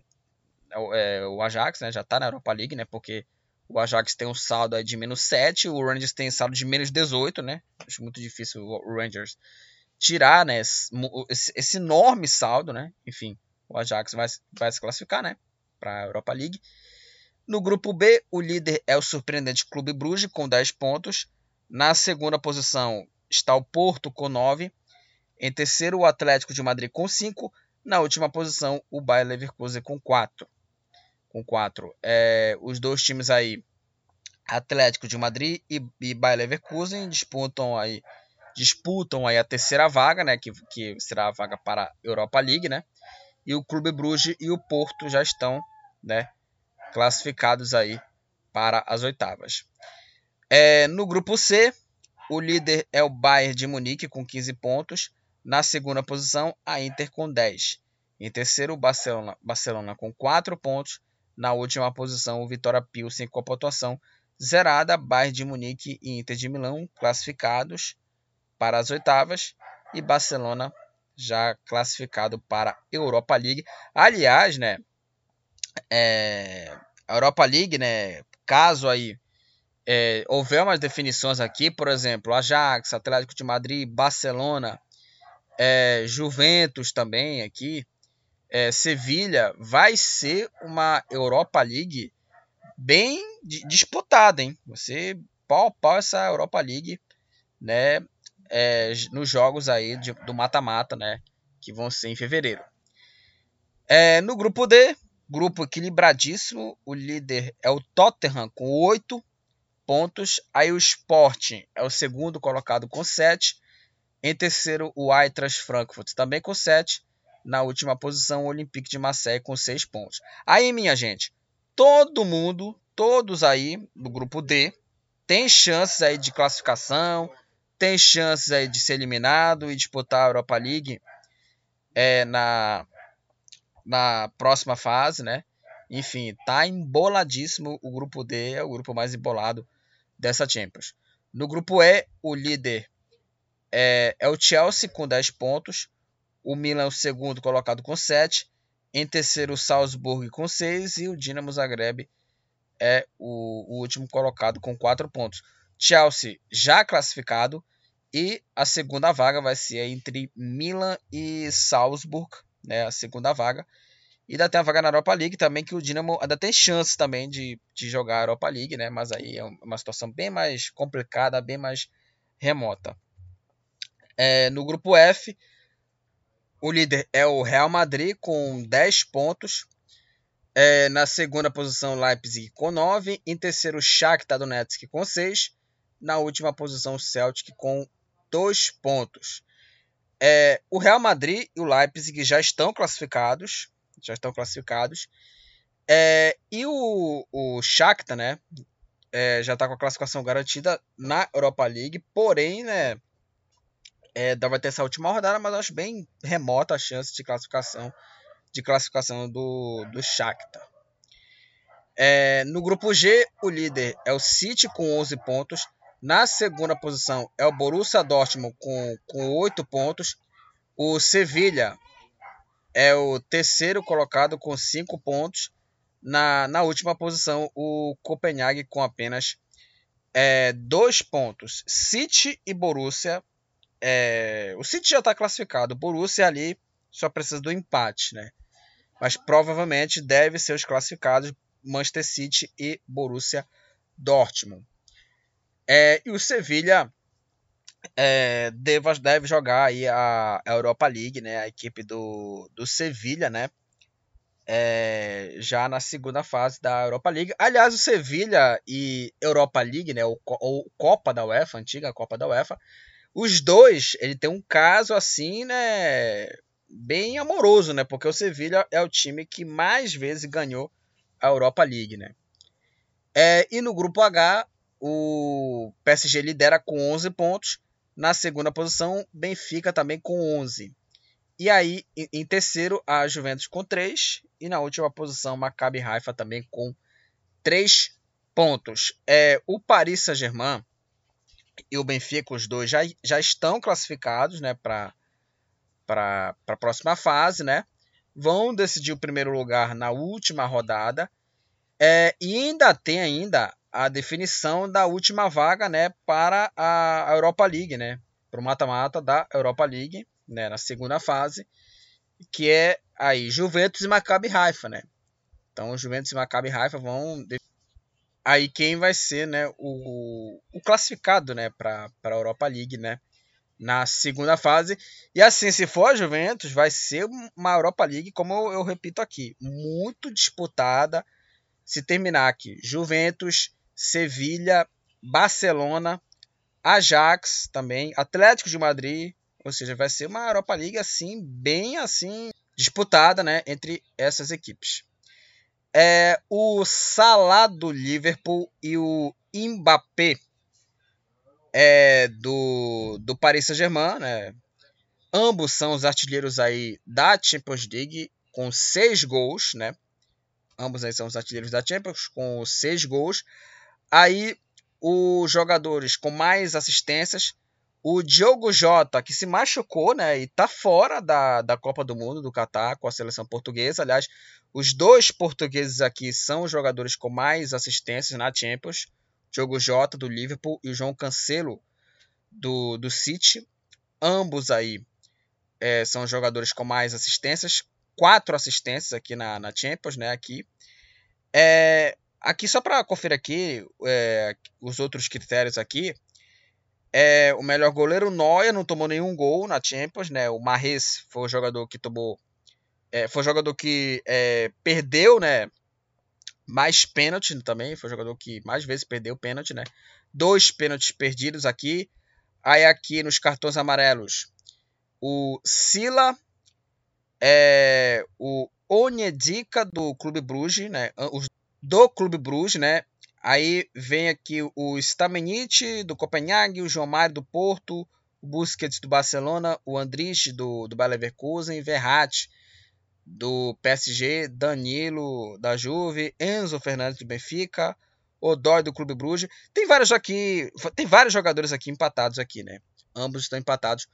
Speaker 1: É, é, o Ajax né, já está na Europa League, né? Porque o Ajax tem um saldo de menos 7, o Rangers tem saldo de menos 18, né? Acho muito difícil o Rangers tirar né, esse, esse enorme saldo, né? Enfim, o Ajax vai, vai se classificar, né? Para a Europa League. No grupo B, o líder é o surpreendente Clube Bruges com 10 pontos. Na segunda posição está o Porto com 9. Em terceiro, o Atlético de Madrid com 5. Na última posição, o Bayer Leverkusen com 4 com 4. É, os dois times aí, Atlético de Madrid e, e Bayer Leverkusen, disputam aí, disputam aí a terceira vaga, né, que, que será a vaga para a Europa League, né? E o Clube Bruges e o Porto já estão, né, classificados aí para as oitavas. É, no grupo C, o líder é o Bayern de Munique com 15 pontos. Na segunda posição, a Inter com 10. Em terceiro, o Barcelona, Barcelona com 4 pontos. Na última posição, o Vitória Pilsen com a pontuação zerada, Bayern de Munique e Inter de Milão classificados para as oitavas e Barcelona já classificado para a Europa League. Aliás, né, é, a Europa League, né, caso aí é, houver umas definições aqui, por exemplo, Ajax, Atlético de Madrid, Barcelona, é, Juventus também aqui, é, Sevilha vai ser uma Europa League bem disputada, hein? Você pau a pau essa Europa League, né? É, nos jogos aí de, do mata-mata, né? Que vão ser em fevereiro. É, no grupo D, grupo equilibradíssimo, o líder é o Tottenham com 8 pontos. Aí o Sporting é o segundo colocado com 7. Em terceiro, o Eintracht Frankfurt também com 7 na última posição o Olympique de Marseille com 6 pontos. Aí, minha gente, todo mundo, todos aí do grupo D, tem chances aí de classificação, tem chances aí de ser eliminado e disputar a Europa League é, na, na próxima fase, né? Enfim, tá emboladíssimo o grupo D, é o grupo mais embolado dessa Champions. No grupo E, o líder é, é o Chelsea com 10 pontos. O Milan o segundo colocado com 7. Em terceiro, o Salzburg com 6. E o Dinamo Zagreb é o, o último colocado com 4 pontos. Chelsea já classificado. E a segunda vaga vai ser entre Milan e Salzburg. Né, a segunda vaga. E ainda tem a vaga na Europa League também, que o Dinamo ainda tem chance também de, de jogar a Europa League, né? Mas aí é uma situação bem mais complicada, bem mais remota. É, no grupo F, o líder é o Real Madrid com 10 pontos. É, na segunda posição, Leipzig com 9. Em terceiro, Shakhtar Donetsk com 6. Na última posição, Celtic com 2 pontos. É, o Real Madrid e o Leipzig já estão classificados. Já estão classificados. É, e o, o Shakhtar, né? é, já está com a classificação garantida na Europa League, porém, né, é, vai ter essa última rodada, mas acho bem remota a chance de classificação de classificação do, do Shakhtar. É, no grupo G, o líder é o City com 11 pontos. Na segunda posição é o Borussia Dortmund com, com 8 pontos. O Sevilha é o terceiro colocado com 5 pontos. Na, na última posição, o Copenhague com apenas é, dois pontos. City e Borussia. É, o City já está classificado. O Borussia ali só precisa do empate, né? Mas provavelmente deve ser os classificados Manchester City e Borussia Dortmund. É, e o Sevilha é, deve, deve jogar aí a, Europa League, né? A equipe do, do Sevilha, né? é, já na segunda fase da Europa League. Aliás, o Sevilha e Europa League, né, o, o Copa da UEFA, antiga Copa da UEFA, os dois, ele tem um caso assim, né, bem amoroso, né, porque o Sevilha é o time que mais vezes ganhou a Europa League, né. É, e no grupo H, o PSG lidera com 11 pontos. Na segunda posição, Benfica também com 11. E aí, em terceiro, a Juventus com 3. E na última posição, Maccabi Haifa também com 3 pontos. É, o Paris Saint-Germain e o Benfica, os dois, já, já estão classificados né, para a próxima fase. Né? Vão decidir o primeiro lugar na última rodada. É, e ainda tem ainda a definição da última vaga né, para a Europa League, né, para o mata-mata da Europa League né, na segunda fase, que é aí Juventus e Maccabi Haifa, né? Então, Juventus e Maccabi Haifa vão aí quem vai ser, né, o, o classificado, né, para a Europa League, né? Na segunda fase. E assim, se for a Juventus, vai ser uma Europa League, como eu, eu repito aqui, muito disputada. Se terminar aqui, Juventus, Sevilha, Barcelona, Ajax também, Atlético de Madrid, ou seja, vai ser uma Europa League assim, bem assim, disputada né, entre essas equipes. É, o Salah do Liverpool e o Mbappé é, do, do Paris Saint-Germain, né? Ambos são os artilheiros aí da Champions League com seis gols, né? Ambos aí são os artilheiros da Champions com seis gols. Aí os jogadores com mais assistências o Diogo Jota, que se machucou, né, e tá fora da, da Copa do Mundo do Catar com a seleção portuguesa. Aliás, os dois portugueses aqui são os jogadores com mais assistências na Champions. Diogo Jota do Liverpool e o João Cancelo do, do City. Ambos aí é, são jogadores com mais assistências. Quatro assistências aqui na, na Champions, né? Aqui. É, aqui só para conferir aqui é, os outros critérios aqui. É, o melhor goleiro, Neuer, não tomou nenhum gol na Champions, né? O Marres foi o jogador que tomou. É, foi o jogador que é, perdeu, né? Mais pênalti também. Foi o jogador que mais vezes perdeu pênalti, né? Dois pênaltis perdidos aqui. Aí aqui nos cartões amarelos. O Sila. É, o Onyedika do Clube Bruges, né? Do Clube Bruges, né? Aí vem aqui o Stamenit do Copenhague, o João Mário do Porto, o Busquets do Barcelona, o Andrich do, do Bayer Leverkusen, Verratti do PSG, Danilo da Juve, Enzo Fernandes do Benfica, Odói do Clube Bruges. Tem vários aqui, tem vários jogadores aqui empatados aqui, né? Ambos estão empatados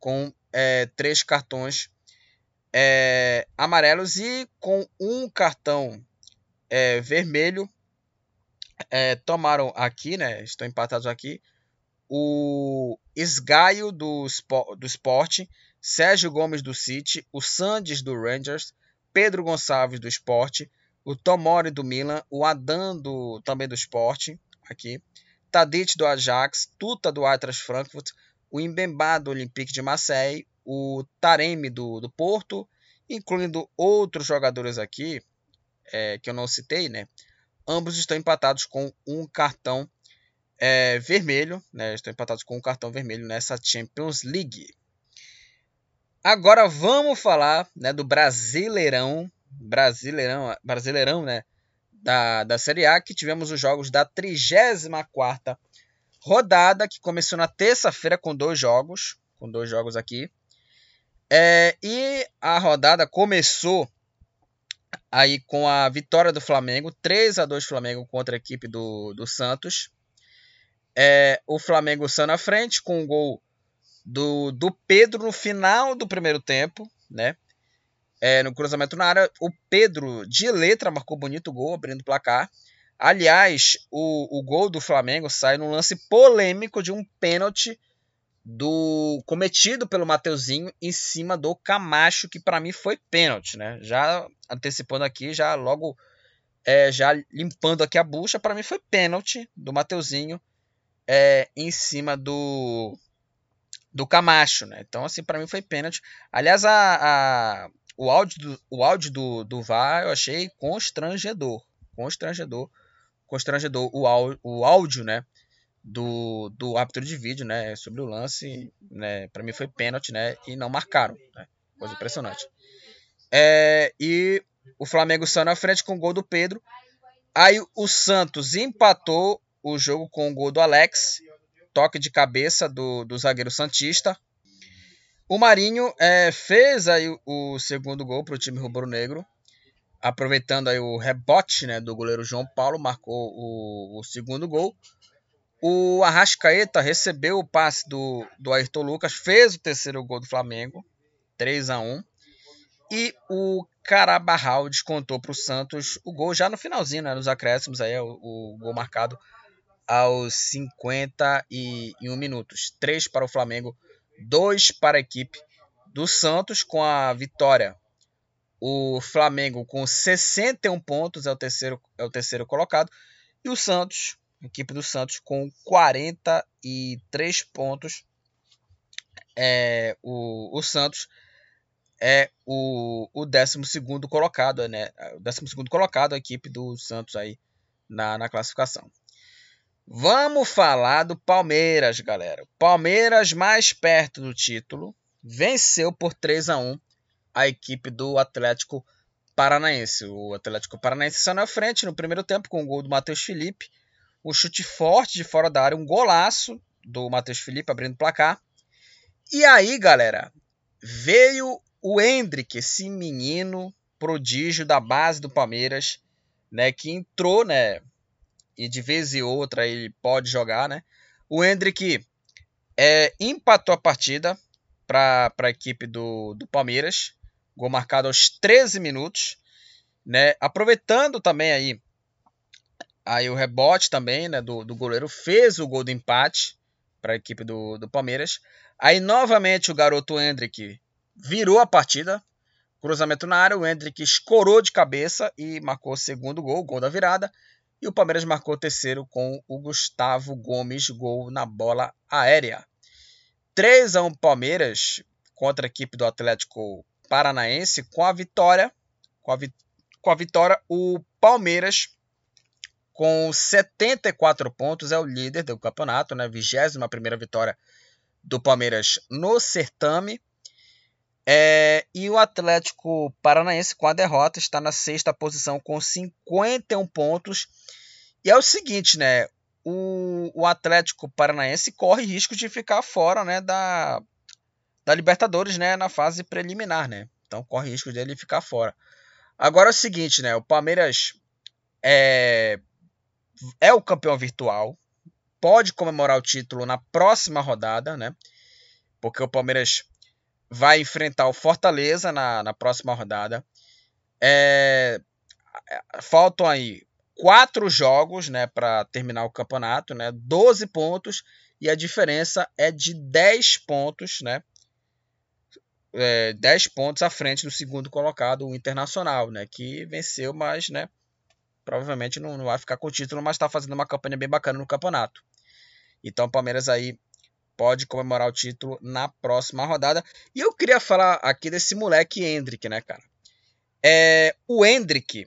Speaker 1: com é, três cartões é, amarelos e com um cartão é, vermelho é, tomaram aqui, né? Estão empatados aqui. O Esgaio do, do Sport, Sérgio Gomes do City, o Sandes do Rangers, Pedro Gonçalves do Sport, o Tomori do Milan, o Adan do, também do Sport, aqui, Tadic do Ajax, Tuta do Eintracht Frankfurt, o Mbemba do Olympique de Marseille, o Taremi do, do Porto, incluindo outros jogadores aqui é, que eu não citei, né? Ambos estão empatados com um cartão é, vermelho, né? Estão empatados com um cartão vermelho nessa Champions League. Agora vamos falar né, do Brasileirão, Brasileirão, Brasileirão, né? da, da Série A, que tivemos os jogos da 34 rodada, que começou na terça-feira com dois jogos, com dois jogos aqui. É, e a rodada começou aí com a vitória do Flamengo, 3 a 2 Flamengo contra a equipe do, do Santos. É, o Flamengo saiu na frente com o um gol do, do Pedro no final do primeiro tempo, né? É, no cruzamento na área, o Pedro de letra marcou bonito gol, abrindo o placar. Aliás, o, o gol do Flamengo sai num lance polêmico de um pênalti do cometido pelo Mateuzinho em cima do Camacho, que para mim foi pênalti, né? Já antecipando aqui, já logo é, já limpando aqui a bucha, para mim foi pênalti do Mateuzinho é, em cima do do Camacho, né? Então assim para mim foi pênalti. Aliás, a, a, o áudio do, o áudio do, do VAR eu achei constrangedor, constrangedor, constrangedor o, o áudio, né? Do, do árbitro de vídeo, né, sobre o lance, né, para mim foi pênalti, né, e não marcaram, né, coisa impressionante. É, e o Flamengo saiu na frente com o gol do Pedro. Aí o Santos empatou o jogo com o gol do Alex, toque de cabeça do, do zagueiro Santista. O Marinho é, fez aí o, segundo gol para o time rubro-negro, aproveitando aí o rebote né, do goleiro João Paulo, marcou o, o segundo gol. O Arrascaeta recebeu o passe do, do Ayrton Lucas, fez o terceiro gol do Flamengo, 3 a 1 E o Carabarral descontou para o Santos o gol já no finalzinho, né, nos acréscimos, aí, o, o gol marcado aos 51 minutos. 3 para o Flamengo, 2 para a equipe do Santos com a vitória. O Flamengo com 61 pontos é o terceiro, é o terceiro colocado. E o Santos equipe do Santos com 43 pontos. É, o, o Santos é o, o 12 colocado, né? O 12 colocado, a equipe do Santos aí na, na classificação. Vamos falar do Palmeiras, galera. Palmeiras mais perto do título, venceu por 3 a 1 a equipe do Atlético Paranaense. O Atlético Paranaense saiu na frente no primeiro tempo com o gol do Matheus Felipe um chute forte de fora da área, um golaço do Matheus Felipe abrindo o placar. E aí, galera, veio o Hendrick, esse menino prodígio da base do Palmeiras, né, que entrou, né, e de vez em outra ele pode jogar, né? O Hendrick é, empatou a partida para a equipe do, do Palmeiras, gol marcado aos 13 minutos, né? Aproveitando também aí Aí o rebote também né, do, do goleiro fez o gol do empate para a equipe do, do Palmeiras. Aí novamente o garoto Hendrick virou a partida. Cruzamento na área, o Hendrick escorou de cabeça e marcou o segundo gol, gol da virada. E o Palmeiras marcou o terceiro com o Gustavo Gomes, gol na bola aérea. 3 a 1 Palmeiras contra a equipe do Atlético Paranaense com a vitória. Com a, vi com a vitória, o Palmeiras com 74 pontos, é o líder do campeonato, né? 21 vitória do Palmeiras no certame. É, e o Atlético Paranaense, com a derrota, está na sexta posição com 51 pontos. E é o seguinte, né? O, o Atlético Paranaense corre risco de ficar fora né, da, da Libertadores né, na fase preliminar. Né? Então corre risco dele ficar fora. Agora é o seguinte, né? O Palmeiras é, é o campeão virtual, pode comemorar o título na próxima rodada, né? Porque o Palmeiras vai enfrentar o Fortaleza na, na próxima rodada. É, faltam aí quatro jogos, né, para terminar o campeonato, né? 12 pontos e a diferença é de 10 pontos, né? É, 10 pontos à frente do segundo colocado, o Internacional, né, que venceu, mas, né, provavelmente não, não vai ficar com o título, mas está fazendo uma campanha bem bacana no campeonato. Então o Palmeiras aí pode comemorar o título na próxima rodada. E eu queria falar aqui desse moleque Hendrick, né, cara? É, o Hendrick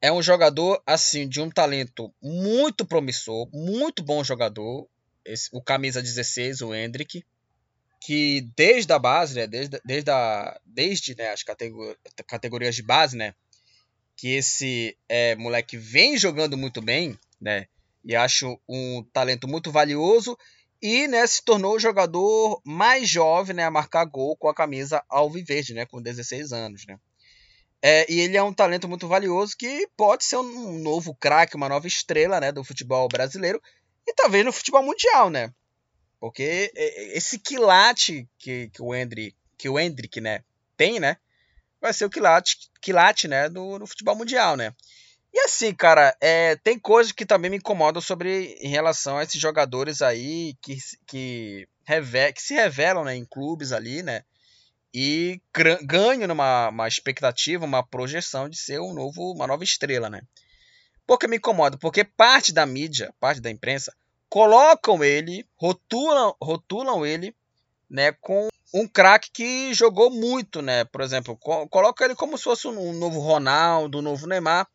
Speaker 1: é um jogador assim de um talento muito promissor, muito bom jogador. Esse, o camisa 16, o Hendrick, que desde a base, né, desde, desde, a, desde né, as categorias de base, né, que esse é, moleque vem jogando muito bem, né? E acho um talento muito valioso e né, se tornou o jogador mais jovem né, a marcar gol com a camisa alviverde, né, com 16 anos. Né? É, e ele é um talento muito valioso que pode ser um novo craque, uma nova estrela né, do futebol brasileiro e talvez no futebol mundial, né? Porque esse quilate que, que o Hendrick, que o Hendrick né, tem, né? Vai ser o quilate, quilate né, do, do futebol mundial, né? E assim, cara, é, tem coisas que também me incomodam sobre em relação a esses jogadores aí que, que, reve, que se revelam né, em clubes ali, né? E ganham numa uma expectativa, uma projeção de ser um novo, uma nova estrela, né? Por que me incomoda? Porque parte da mídia, parte da imprensa, colocam ele, rotulam, rotulam ele, né, com um craque que jogou muito, né? Por exemplo, co coloca ele como se fosse um novo Ronaldo, um novo Neymar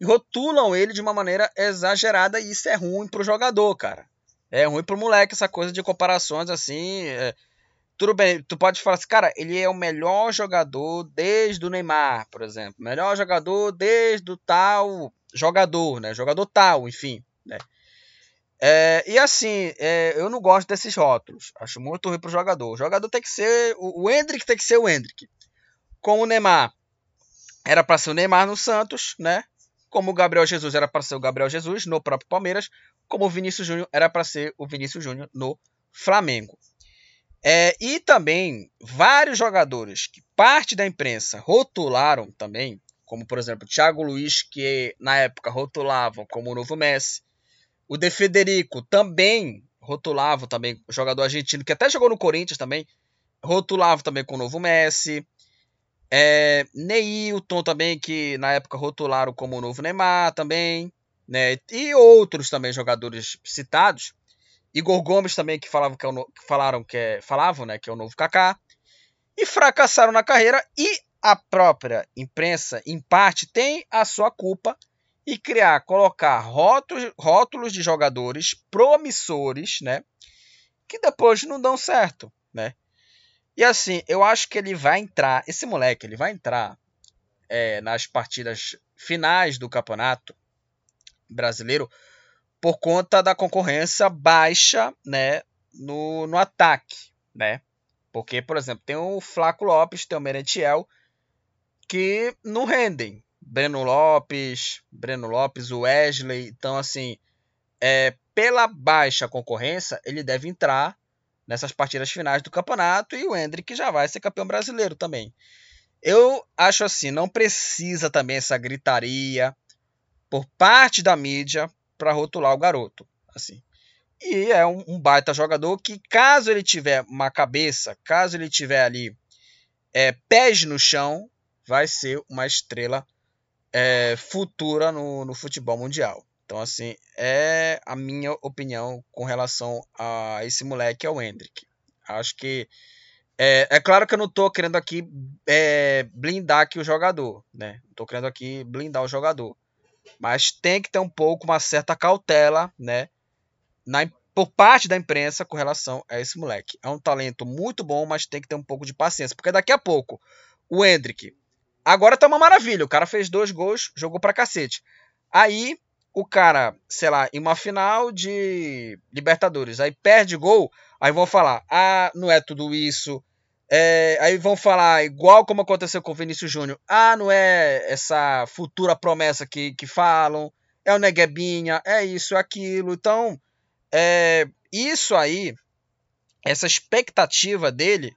Speaker 1: e rotulam ele de uma maneira exagerada e isso é ruim pro jogador, cara. É ruim pro moleque essa coisa de comparações assim. É... Tudo bem, tu pode falar assim, cara, ele é o melhor jogador desde o Neymar, por exemplo. Melhor jogador desde o tal jogador, né? Jogador tal, enfim? É, e assim, é, eu não gosto desses rótulos. Acho muito ruim pro jogador. O jogador tem que ser. O, Hendrick tem que ser o Hendrick. Com o Neymar. Era para ser o Neymar no Santos, né? como o Gabriel Jesus era para ser o Gabriel Jesus no próprio Palmeiras, como o Vinícius Júnior era para ser o Vinícius Júnior no Flamengo. É, e também vários jogadores que parte da imprensa rotularam também, como por exemplo Thiago Luiz, que na época rotulavam como o novo Messi, o De Federico também rotulava também, jogador argentino que até jogou no Corinthians também, rotulava também com o novo Messi. É, Neilton também, que na época rotularam como o novo Neymar também, né? E outros também jogadores citados. Igor Gomes também, que falavam que, é o, que falaram que é, falavam, né, que é o novo Kaká. E fracassaram na carreira e a própria imprensa, em parte, tem a sua culpa e criar, colocar rótulos, rótulos de jogadores promissores, né? Que depois não dão certo, né? E assim, eu acho que ele vai entrar, esse moleque, ele vai entrar é, nas partidas finais do campeonato brasileiro por conta da concorrência baixa, né, no, no ataque, né? Porque, por exemplo, tem o Flaco Lopes, tem o Merentiel, que não rendem. Breno Lopes, Breno Lopes, o Wesley. Então, assim, é, pela baixa concorrência, ele deve entrar nessas partidas finais do campeonato e o Hendrick já vai ser campeão brasileiro também. Eu acho assim, não precisa também essa gritaria por parte da mídia para rotular o garoto, assim. E é um, um, baita jogador que, caso ele tiver uma cabeça, caso ele tiver ali é, pés no chão, vai ser uma estrela é, futura no, no futebol mundial. Então, assim, é a minha opinião com relação a esse moleque, é o Hendrick. Acho que. É, é claro que eu não estou querendo aqui é, blindar aqui o jogador, né? Tô querendo aqui blindar o jogador. Mas tem que ter um pouco, uma certa cautela, né? Na, por parte da imprensa com relação a esse moleque. É um talento muito bom, mas tem que ter um pouco de paciência. Porque daqui a pouco, o Hendrick. Agora tá uma maravilha. O cara fez dois gols, jogou pra cacete. Aí o cara, sei lá, em uma final de Libertadores, aí perde gol, aí vão falar, ah, não é tudo isso. É, aí vão falar, igual como aconteceu com o Vinícius Júnior, ah, não é essa futura promessa que, que falam, é o Neguebinha, é isso, é aquilo. Então, é, isso aí, essa expectativa dele,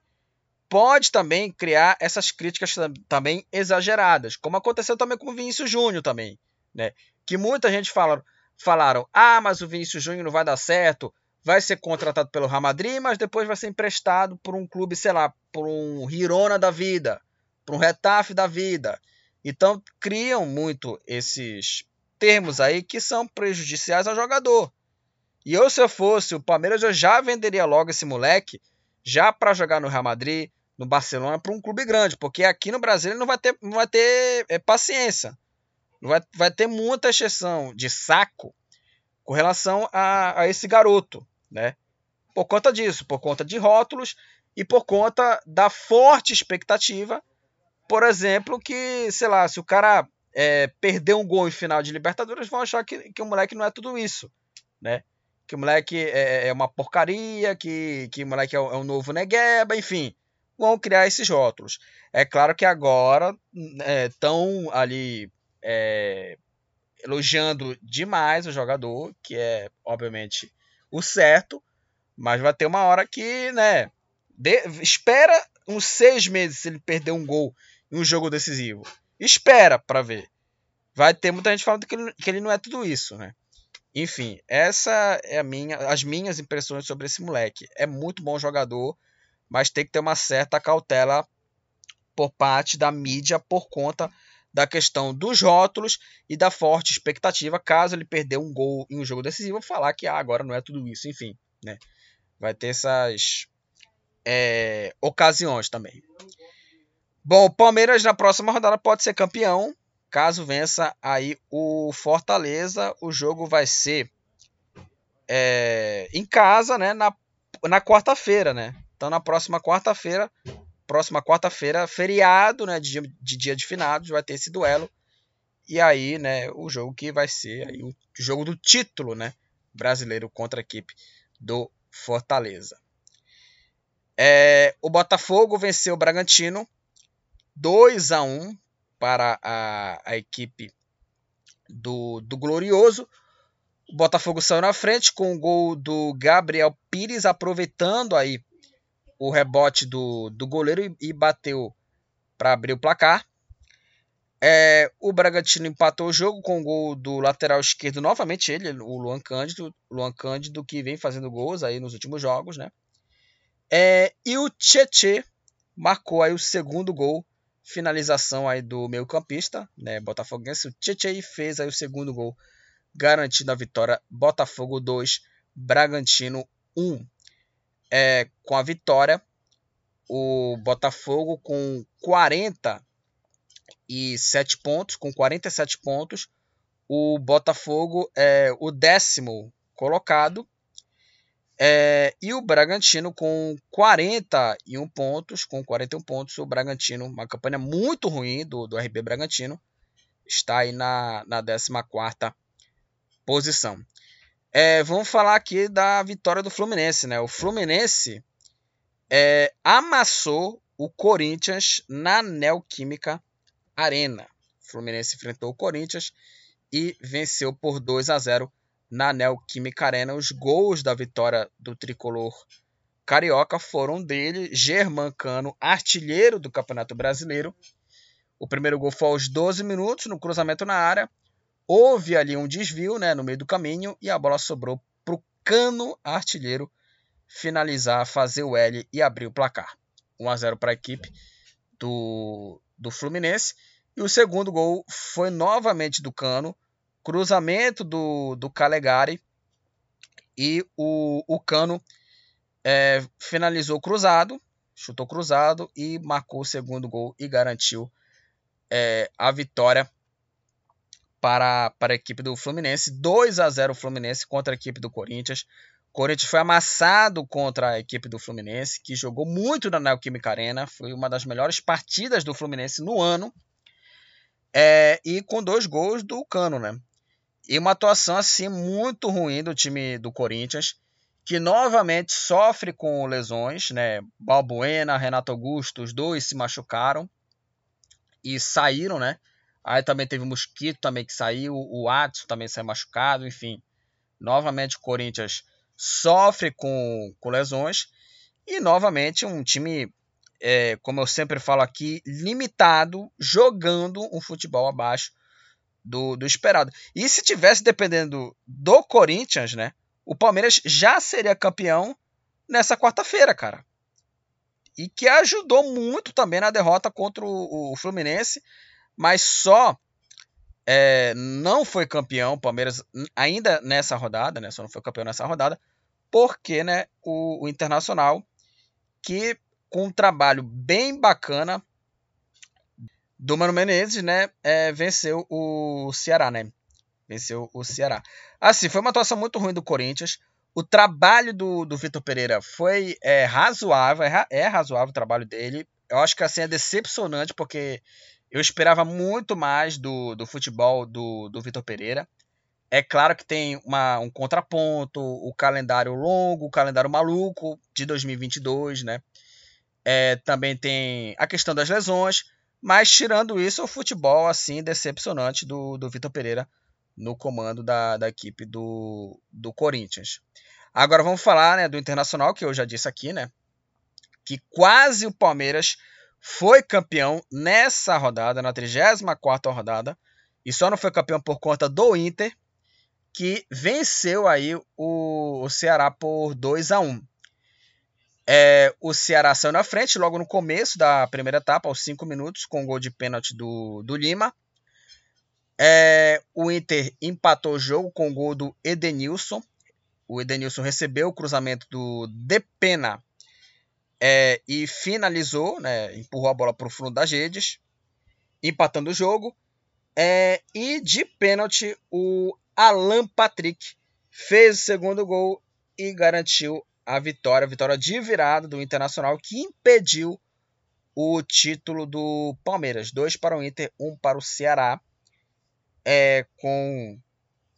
Speaker 1: pode também criar essas críticas também exageradas, como aconteceu também com o Vinícius Júnior também, né? que muita gente fala, falaram: ah, mas o Vinícius Júnior não vai dar certo, vai ser contratado pelo Real Madrid, mas depois vai ser emprestado por um clube, sei lá, por um Girona da vida, por um Retafe da vida. Então criam muito esses termos aí que são prejudiciais ao jogador. E eu, se eu fosse o Palmeiras, eu já venderia logo esse moleque já para jogar no Real Madrid, no Barcelona, para um clube grande, porque aqui no Brasil ele não vai ter, não vai ter é, paciência. Vai, vai ter muita exceção de saco com relação a, a esse garoto, né? Por conta disso, por conta de rótulos e por conta da forte expectativa, por exemplo, que, sei lá, se o cara é, perder um gol em final de Libertadores, vão achar que, que o moleque não é tudo isso, né? Que o moleque é, é uma porcaria, que, que o moleque é, é um novo negueba, enfim. Vão criar esses rótulos. É claro que agora estão é, ali é, elogiando demais o jogador, que é, obviamente, o certo, mas vai ter uma hora que, né, de, espera uns seis meses se ele perder um gol em um jogo decisivo. Espera para ver. Vai ter muita gente falando que ele, que ele não é tudo isso, né? Enfim, essa é a minha, as minhas impressões sobre esse moleque. É muito bom jogador, mas tem que ter uma certa cautela por parte da mídia por conta da questão dos rótulos e da forte expectativa caso ele perder um gol em um jogo decisivo, falar que ah, agora não é tudo isso, enfim, né? Vai ter essas é, ocasiões também. Bom, o Palmeiras na próxima rodada pode ser campeão, caso vença aí o Fortaleza. O jogo vai ser é, em casa, né? Na, na quarta-feira, né? Então na próxima quarta-feira, próxima quarta-feira, feriado, né? De, de dia de finados, vai ter esse duelo. E aí, né? O jogo que vai ser aí, o jogo do título, né? Brasileiro contra a equipe do Fortaleza. É, o Botafogo venceu o Bragantino 2 a 1 para a, a equipe do, do Glorioso. O Botafogo saiu na frente com o gol do Gabriel Pires, aproveitando aí o rebote do, do goleiro e, bateu para abrir o placar. É, o Bragantino empatou o jogo com o gol do lateral esquerdo, novamente ele, o Luan Cândido, Luan Cândido que vem fazendo gols aí nos últimos jogos, né? É, e o Tietê marcou aí o segundo gol, finalização aí do meio campista, né, botafoguense. O Tietê fez aí o segundo gol, garantindo a vitória. Botafogo 2, Bragantino 1. É, com a vitória, o Botafogo com 47 pontos, com 47 pontos, o Botafogo é o décimo colocado é, e o Bragantino com 41 pontos, com 41 pontos, o Bragantino, uma campanha muito ruim do, do RB Bragantino, está aí na, na 14 posição. É, vamos falar aqui da vitória do Fluminense, né? O Fluminense é, amassou o Corinthians na Neoquímica Arena. O Fluminense enfrentou o Corinthians e venceu por 2 a 0 na Neoquímica Arena. Os gols da vitória do tricolor carioca foram dele, Germancano, artilheiro do Campeonato Brasileiro. O primeiro gol foi aos 12 minutos, no cruzamento na área. Houve ali um desvio né, no meio do caminho e a bola sobrou para o Cano, artilheiro, finalizar, fazer o L e abrir o placar. 1 a 0 para a equipe do, do Fluminense. E o segundo gol foi novamente do Cano, cruzamento do, do Calegari e o, o Cano é, finalizou cruzado, chutou cruzado e marcou o segundo gol e garantiu é, a vitória para, para a equipe do Fluminense. 2 a 0 Fluminense contra a equipe do Corinthians. O Corinthians foi amassado contra a equipe do Fluminense, que jogou muito na Neoquímica Arena. Foi uma das melhores partidas do Fluminense no ano. É, e com dois gols do Cano, né? E uma atuação assim muito ruim do time do Corinthians, que novamente sofre com lesões, né? Balbuena, Renato Augusto, os dois se machucaram e saíram, né? Aí também teve o Mosquito também que saiu, o Atson também saiu machucado, enfim. Novamente o Corinthians sofre com, com lesões e novamente um time, é, como eu sempre falo aqui, limitado, jogando um futebol abaixo do, do esperado. E se tivesse dependendo do Corinthians, né? O Palmeiras já seria campeão nessa quarta-feira, cara. E que ajudou muito também na derrota contra o, o Fluminense, mas só é, não foi campeão o Palmeiras ainda nessa rodada, né? Só não foi campeão nessa rodada, porque né, o, o Internacional, que com um trabalho bem bacana do Mano Menezes, né, é, venceu o Ceará, né? Venceu o Ceará. Assim, foi uma atuação muito ruim do Corinthians. O trabalho do, do Vitor Pereira foi é, razoável, é, é, razoável o trabalho dele. Eu acho que assim é decepcionante, porque Eu esperava muito mais do, do futebol do, do Vitor Pereira. É claro que tem uma, um contraponto, o calendário longo, o calendário maluco de 2022, né? É, também tem a questão das lesões, mas tirando isso, o futebol assim decepcionante do, do Vitor Pereira no comando da, da equipe do, do Corinthians. Agora vamos falar né, do Internacional, que eu já disse aqui, né? Que quase o Palmeiras foi campeão nessa rodada, na 34ª rodada, e só não foi campeão por conta do Inter, que venceu aí o, o Ceará por 2 a 1 é, o Ceará saiu na frente logo no começo da primeira etapa, aos 5 minutos, com o gol de pênalti do, do Lima. É, o Inter empatou o jogo com o gol do Edenilson. O Edenilson recebeu o cruzamento do Depena é, e finalizou, né, empurrou a bola para o fundo das redes, empatando o jogo. É, e de pênalti, o Alan Patrick fez o segundo gol e garantiu a vitória, a vitória de virada do Internacional, que impediu o título do Palmeiras. Dois para o Inter, um para o Ceará. É, com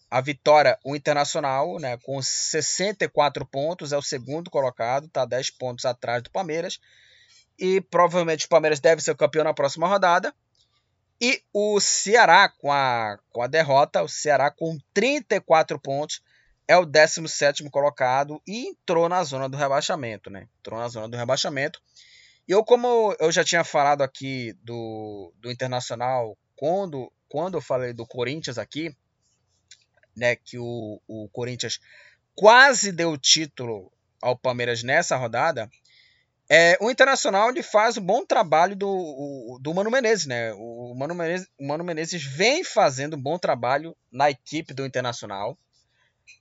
Speaker 1: a vitória, o Internacional, né, com 64 pontos, é o segundo colocado, está 10 pontos atrás do Palmeiras. E provavelmente o Palmeiras deve ser campeão na próxima rodada. E o Ceará, com a, com a derrota, o Ceará com 34 pontos, é o 17 colocado e entrou na zona do rebaixamento, né? Entrou na zona do rebaixamento. E eu, como eu já tinha falado aqui do, do Internacional, quando, quando eu falei do Corinthians aqui, né? Que o, o Corinthians quase deu o título ao Palmeiras nessa rodada. É, o Internacional ele faz um bom trabalho do, do Mano Menezes, né? O Mano Menezes, o Mano Menezes vem fazendo um bom trabalho na equipe do Internacional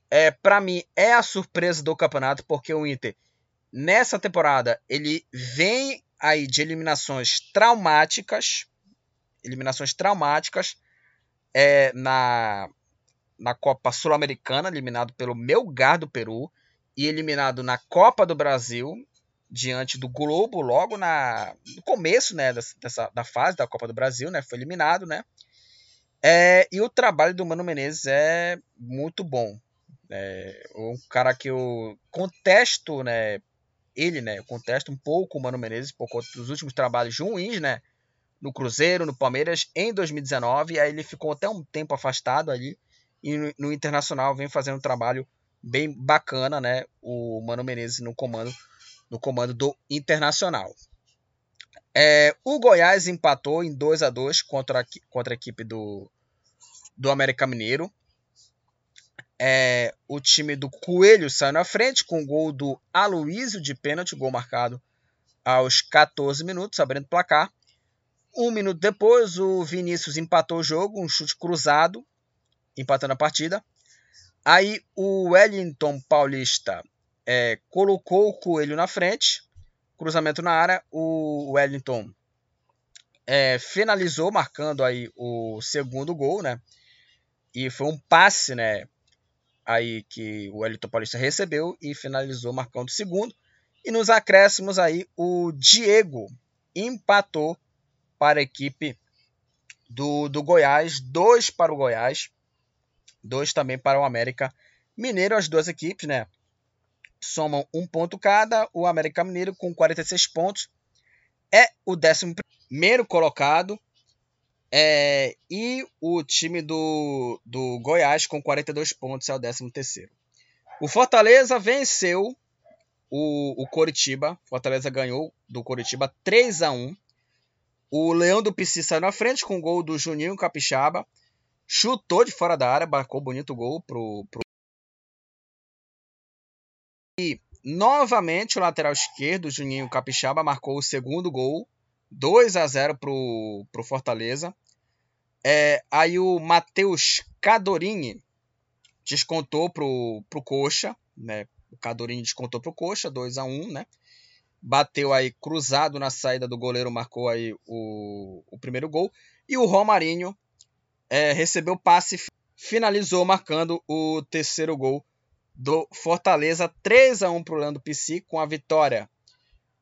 Speaker 1: é, para mim, é a surpresa do campeonato, porque o Inter, nessa temporada, ele vem aí de eliminações traumáticas, eliminações traumáticas é, na, na Copa Sul-Americana, eliminado pelo Melgar do Peru, e eliminado na Copa do Brasil, diante do Globo, logo na, no começo né, dessa, da fase da Copa do Brasil, né, foi eliminado, né? É, e o trabalho do Mano Menezes é muito bom. É, um cara que eu contesto, né? Ele, né? Eu contesto um pouco o Mano Menezes por conta dos últimos trabalhos ruins, né? No Cruzeiro, no Palmeiras, em 2019. Aí ele ficou até um tempo afastado ali. E no, Internacional vem fazendo um trabalho bem bacana, né? O Mano Menezes no comando, no comando do Internacional. É, o Goiás empatou em 2 a 2 contra, contra a equipe do, do América Mineiro. É, o time do Coelho saiu na frente com o gol do Aloísio de pênalti, gol marcado aos 14 minutos, abrindo placar. Um minuto depois, o Vinícius empatou o jogo, um chute cruzado, empatando a partida. Aí o Wellington Paulista é, colocou o Coelho na frente, cruzamento na área. O Wellington é, finalizou, marcando aí o segundo gol, né? E foi um passe, né? aí que o Elton Paulista recebeu e finalizou marcando o segundo. E nos acréscimos aí o Diego empatou para a equipe do, do Goiás, dois para o Goiás, dois também para o América Mineiro, as duas equipes, né? Somam um ponto cada. O América Mineiro com 46 pontos é o décimo primeiro colocado é, e o time do, do Goiás com 42 pontos é o 13 terceiro. O Fortaleza venceu o, o Coritiba. Fortaleza ganhou do Coritiba 3 a 1 O Leão do Pici saiu na frente com o gol do Juninho Capixaba. Chutou de fora da área, marcou bonito gol pro, pro... E novamente o lateral esquerdo, Juninho Capixaba, marcou o segundo gol 2 a 0 pro, pro Fortaleza. É, aí o Matheus Cadorini descontou pro, pro Coxa, né? O Cadorini descontou pro Coxa, 2 a 1 né? Bateu aí cruzado na saída do goleiro, marcou aí o, o primeiro gol. E o Romarinho é, recebeu passe, finalizou marcando o terceiro gol do Fortaleza, 3 a 1 pro Leandro Pisci, com a vitória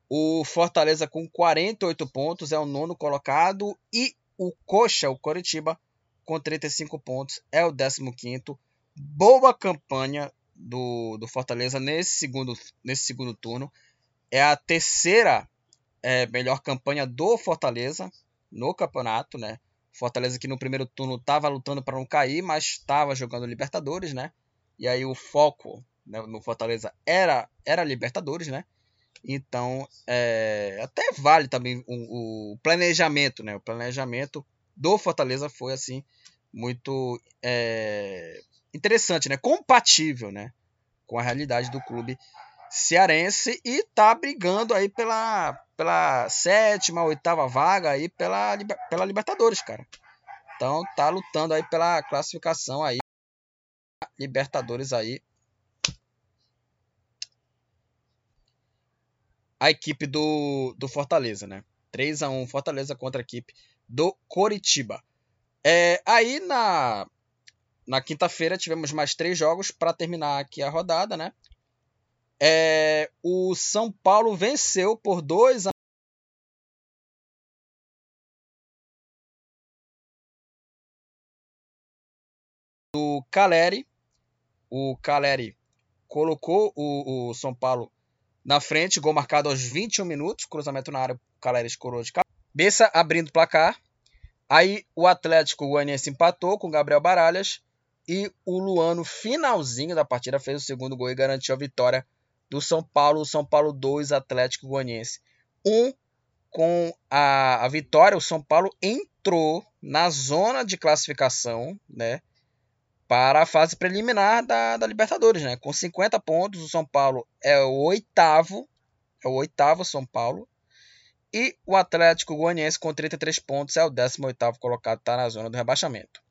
Speaker 1: o Fortaleza com 48 pontos é o nono colocado e o Coxa, o Coritiba, com 35 pontos, é o 15 Boa campanha do, do Fortaleza nesse segundo, nesse segundo turno. É a terceira é, melhor campanha do Fortaleza no campeonato, né? Fortaleza que no primeiro turno estava lutando para não cair, mas estava jogando Libertadores, né? E aí o foco né, no Fortaleza era era Libertadores, né? Então é, até vale também o, o, planejamento, né? O planejamento do Fortaleza foi assim muito é, interessante, né? Compatível, né? Com a realidade do clube cearense e tá brigando aí pela, pela sétima, oitava vaga aí pela, pela Libertadores, cara. Então tá lutando aí pela classificação aí Libertadores aí. A equipe do, do Fortaleza, né? 3 a 1 Fortaleza contra a equipe do Coritiba. É, aí na, na quinta-feira tivemos mais três jogos para terminar aqui a rodada, né? É, o São Paulo venceu por 2 a do Caleri. O Caleri colocou o, o, São Paulo na frente, gol marcado aos 21 minutos, cruzamento na área, o Caleri escorou de cabeça, abrindo o placar. Aí o Atlético Goianiense empatou com Gabriel Baralhas e o Luano, finalzinho da partida, fez o segundo gol e garantiu a vitória do São Paulo. São Paulo 2, Atlético Goianiense 1. Um, com a, a vitória, o São Paulo entrou na zona de classificação, né? Para a fase preliminar da, da Libertadores, né? Com 50 pontos, o São Paulo é o oitavo, é o oitavo São Paulo, e o Atlético Goianiense, com 33 pontos, é o 18 colocado, está na zona do rebaixamento.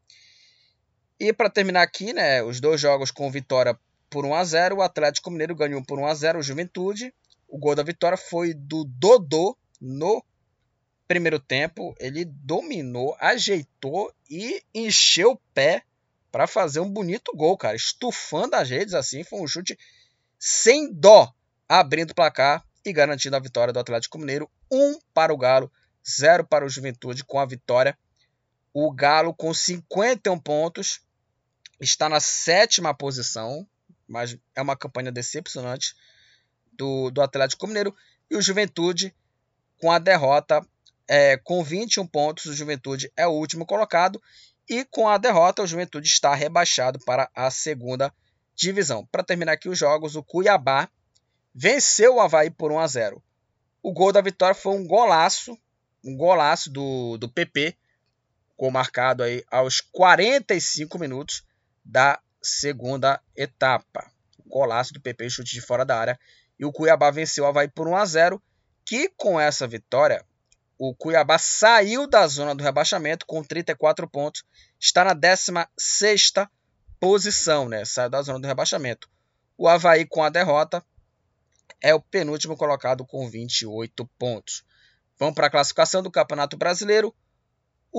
Speaker 1: E para terminar aqui, né, os dois jogos com vitória por 1 a 0 o Atlético Mineiro ganhou por 1 a 0 o Juventude. O gol da vitória foi do Dodô no primeiro tempo. Ele dominou, ajeitou e encheu o pé para fazer um bonito gol, cara. Estufando as redes assim, foi um chute sem dó, abrindo o placar e garantindo a vitória do Atlético Mineiro. 1 para o Galo, 0 para o Juventude com a vitória. O Galo com 51 pontos está na sétima posição, mas é uma campanha decepcionante do, do Atlético Mineiro. E o Juventude, com a derrota, é, com 21 pontos, o Juventude é o último colocado. E com a derrota, o Juventude está rebaixado para a segunda divisão. Para terminar aqui os jogos, o Cuiabá venceu o Havaí por 1 a 0. O gol da vitória foi um golaço, um golaço do, do PP, gol marcado aí aos 45 minutos da segunda etapa. Golaço do PP, chute de fora da área. E o Cuiabá venceu o Havaí por 1 a 0 que com essa vitória, o Cuiabá saiu da zona do rebaixamento com 34 pontos. Está na 16 posição, né? Saiu da zona do rebaixamento. O Havaí, com a derrota, é o penúltimo colocado com 28 pontos. Vamos para a classificação do Campeonato Brasileiro.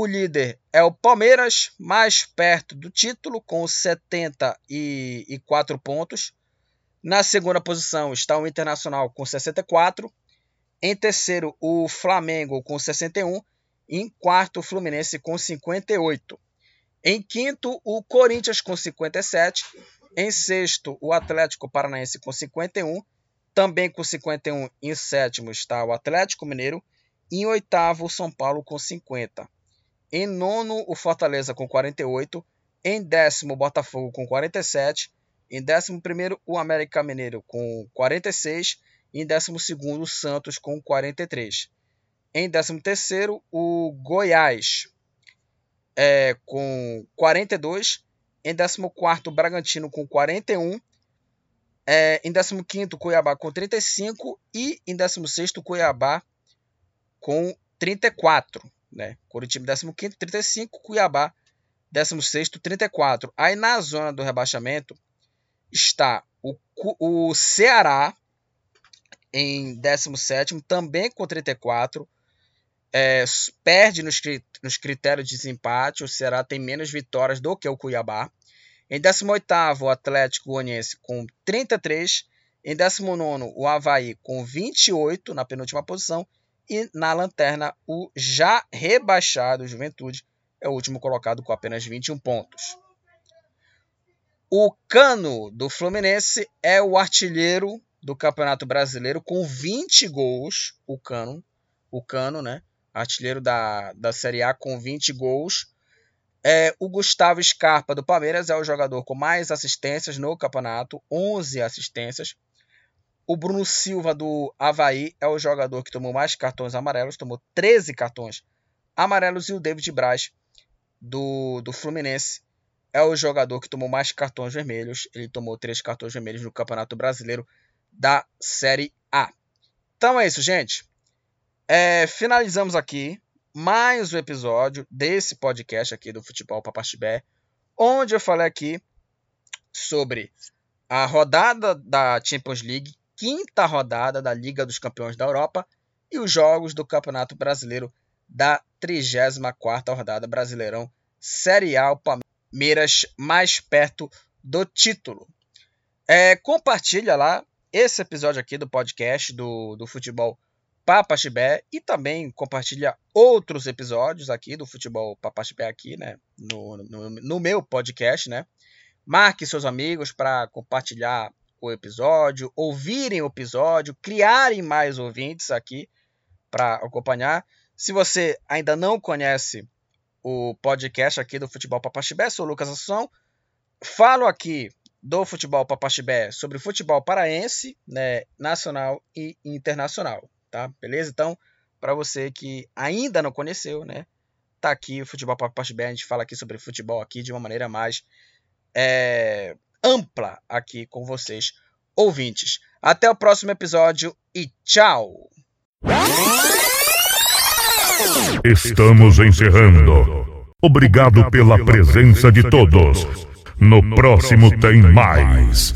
Speaker 1: O líder é o Palmeiras, mais perto do título, com 74 pontos. Na segunda posição está o Internacional com 64. Em terceiro, o Flamengo com 61. Em quarto, o Fluminense com 58. Em quinto, o Corinthians com 57. Em sexto, o Atlético Paranaense com 51. Também com 51 em sétimo está o Atlético Mineiro. Em oitavo, o São Paulo com 50. Em nono, o Fortaleza com 48. Em décimo, o Botafogo com 47. Em décimo primeiro, o América Mineiro com 46. Em décimo segundo, o Santos com 43. Em décimo terceiro, o Goiás é, com 42. Em décimo quarto, o Bragantino com 41. É, em décimo quinto, o Cuiabá com 35. E em décimo sexto, o Cuiabá com 34 né? Curitiba 15 35, Cuiabá 16 34. Aí na zona do rebaixamento está o, o Ceará em 17 também com 34. É, perde nos, nos critérios de desempate. O Ceará tem menos vitórias do que o Cuiabá. Em 18 o Atlético Goianiense com 33. Em 19 o Havaí com 28 na penúltima posição. E na lanterna, o já rebaixado Juventude é o último colocado com apenas 21 pontos. O Cano do Fluminense é o artilheiro do Campeonato Brasileiro com 20 gols. O Cano, o Cano, né? Artilheiro da, da Série A com 20 gols. É, o Gustavo Scarpa do Palmeiras é o jogador com mais assistências no campeonato, 11 assistências. O Bruno Silva do Havaí é o jogador que tomou mais cartões amarelos, tomou 13 cartões amarelos. E o David Braz do, do Fluminense é o jogador que tomou mais cartões vermelhos. Ele tomou três cartões vermelhos no Campeonato Brasileiro da Série A. Então é isso, gente. É, finalizamos aqui mais um episódio desse podcast aqui do Futebol Papaxibé, onde eu falei aqui sobre a rodada da Champions League, quinta rodada da Liga dos Campeões da Europa e os jogos do Campeonato Brasileiro da 34ª rodada Brasileirão Série A. O Palmeiras mais perto do título. É, compartilha lá esse episódio aqui do podcast do, do Futebol Papaxibé e também compartilha outros episódios aqui do Futebol Papaxibé aqui, né, no, no, no meu podcast, né. Marque seus amigos para compartilhar o episódio, ouvirem o episódio, criarem mais ouvintes aqui para acompanhar. Se você ainda não conhece o podcast aqui do Futebol Papaxibé. Sou o Lucas Assunção. Falo aqui do Futebol Papaxibé sobre futebol paraense, né, nacional e internacional, tá? Beleza? Então, para você que ainda não conheceu, né, tá aqui o Futebol Papaxibé. A gente fala aqui sobre futebol aqui de uma maneira mais é, ampla aqui com vocês, ouvintes. Até o próximo episódio e tchau!
Speaker 2: Estamos encerrando. Obrigado pela presença de todos. No próximo tem mais.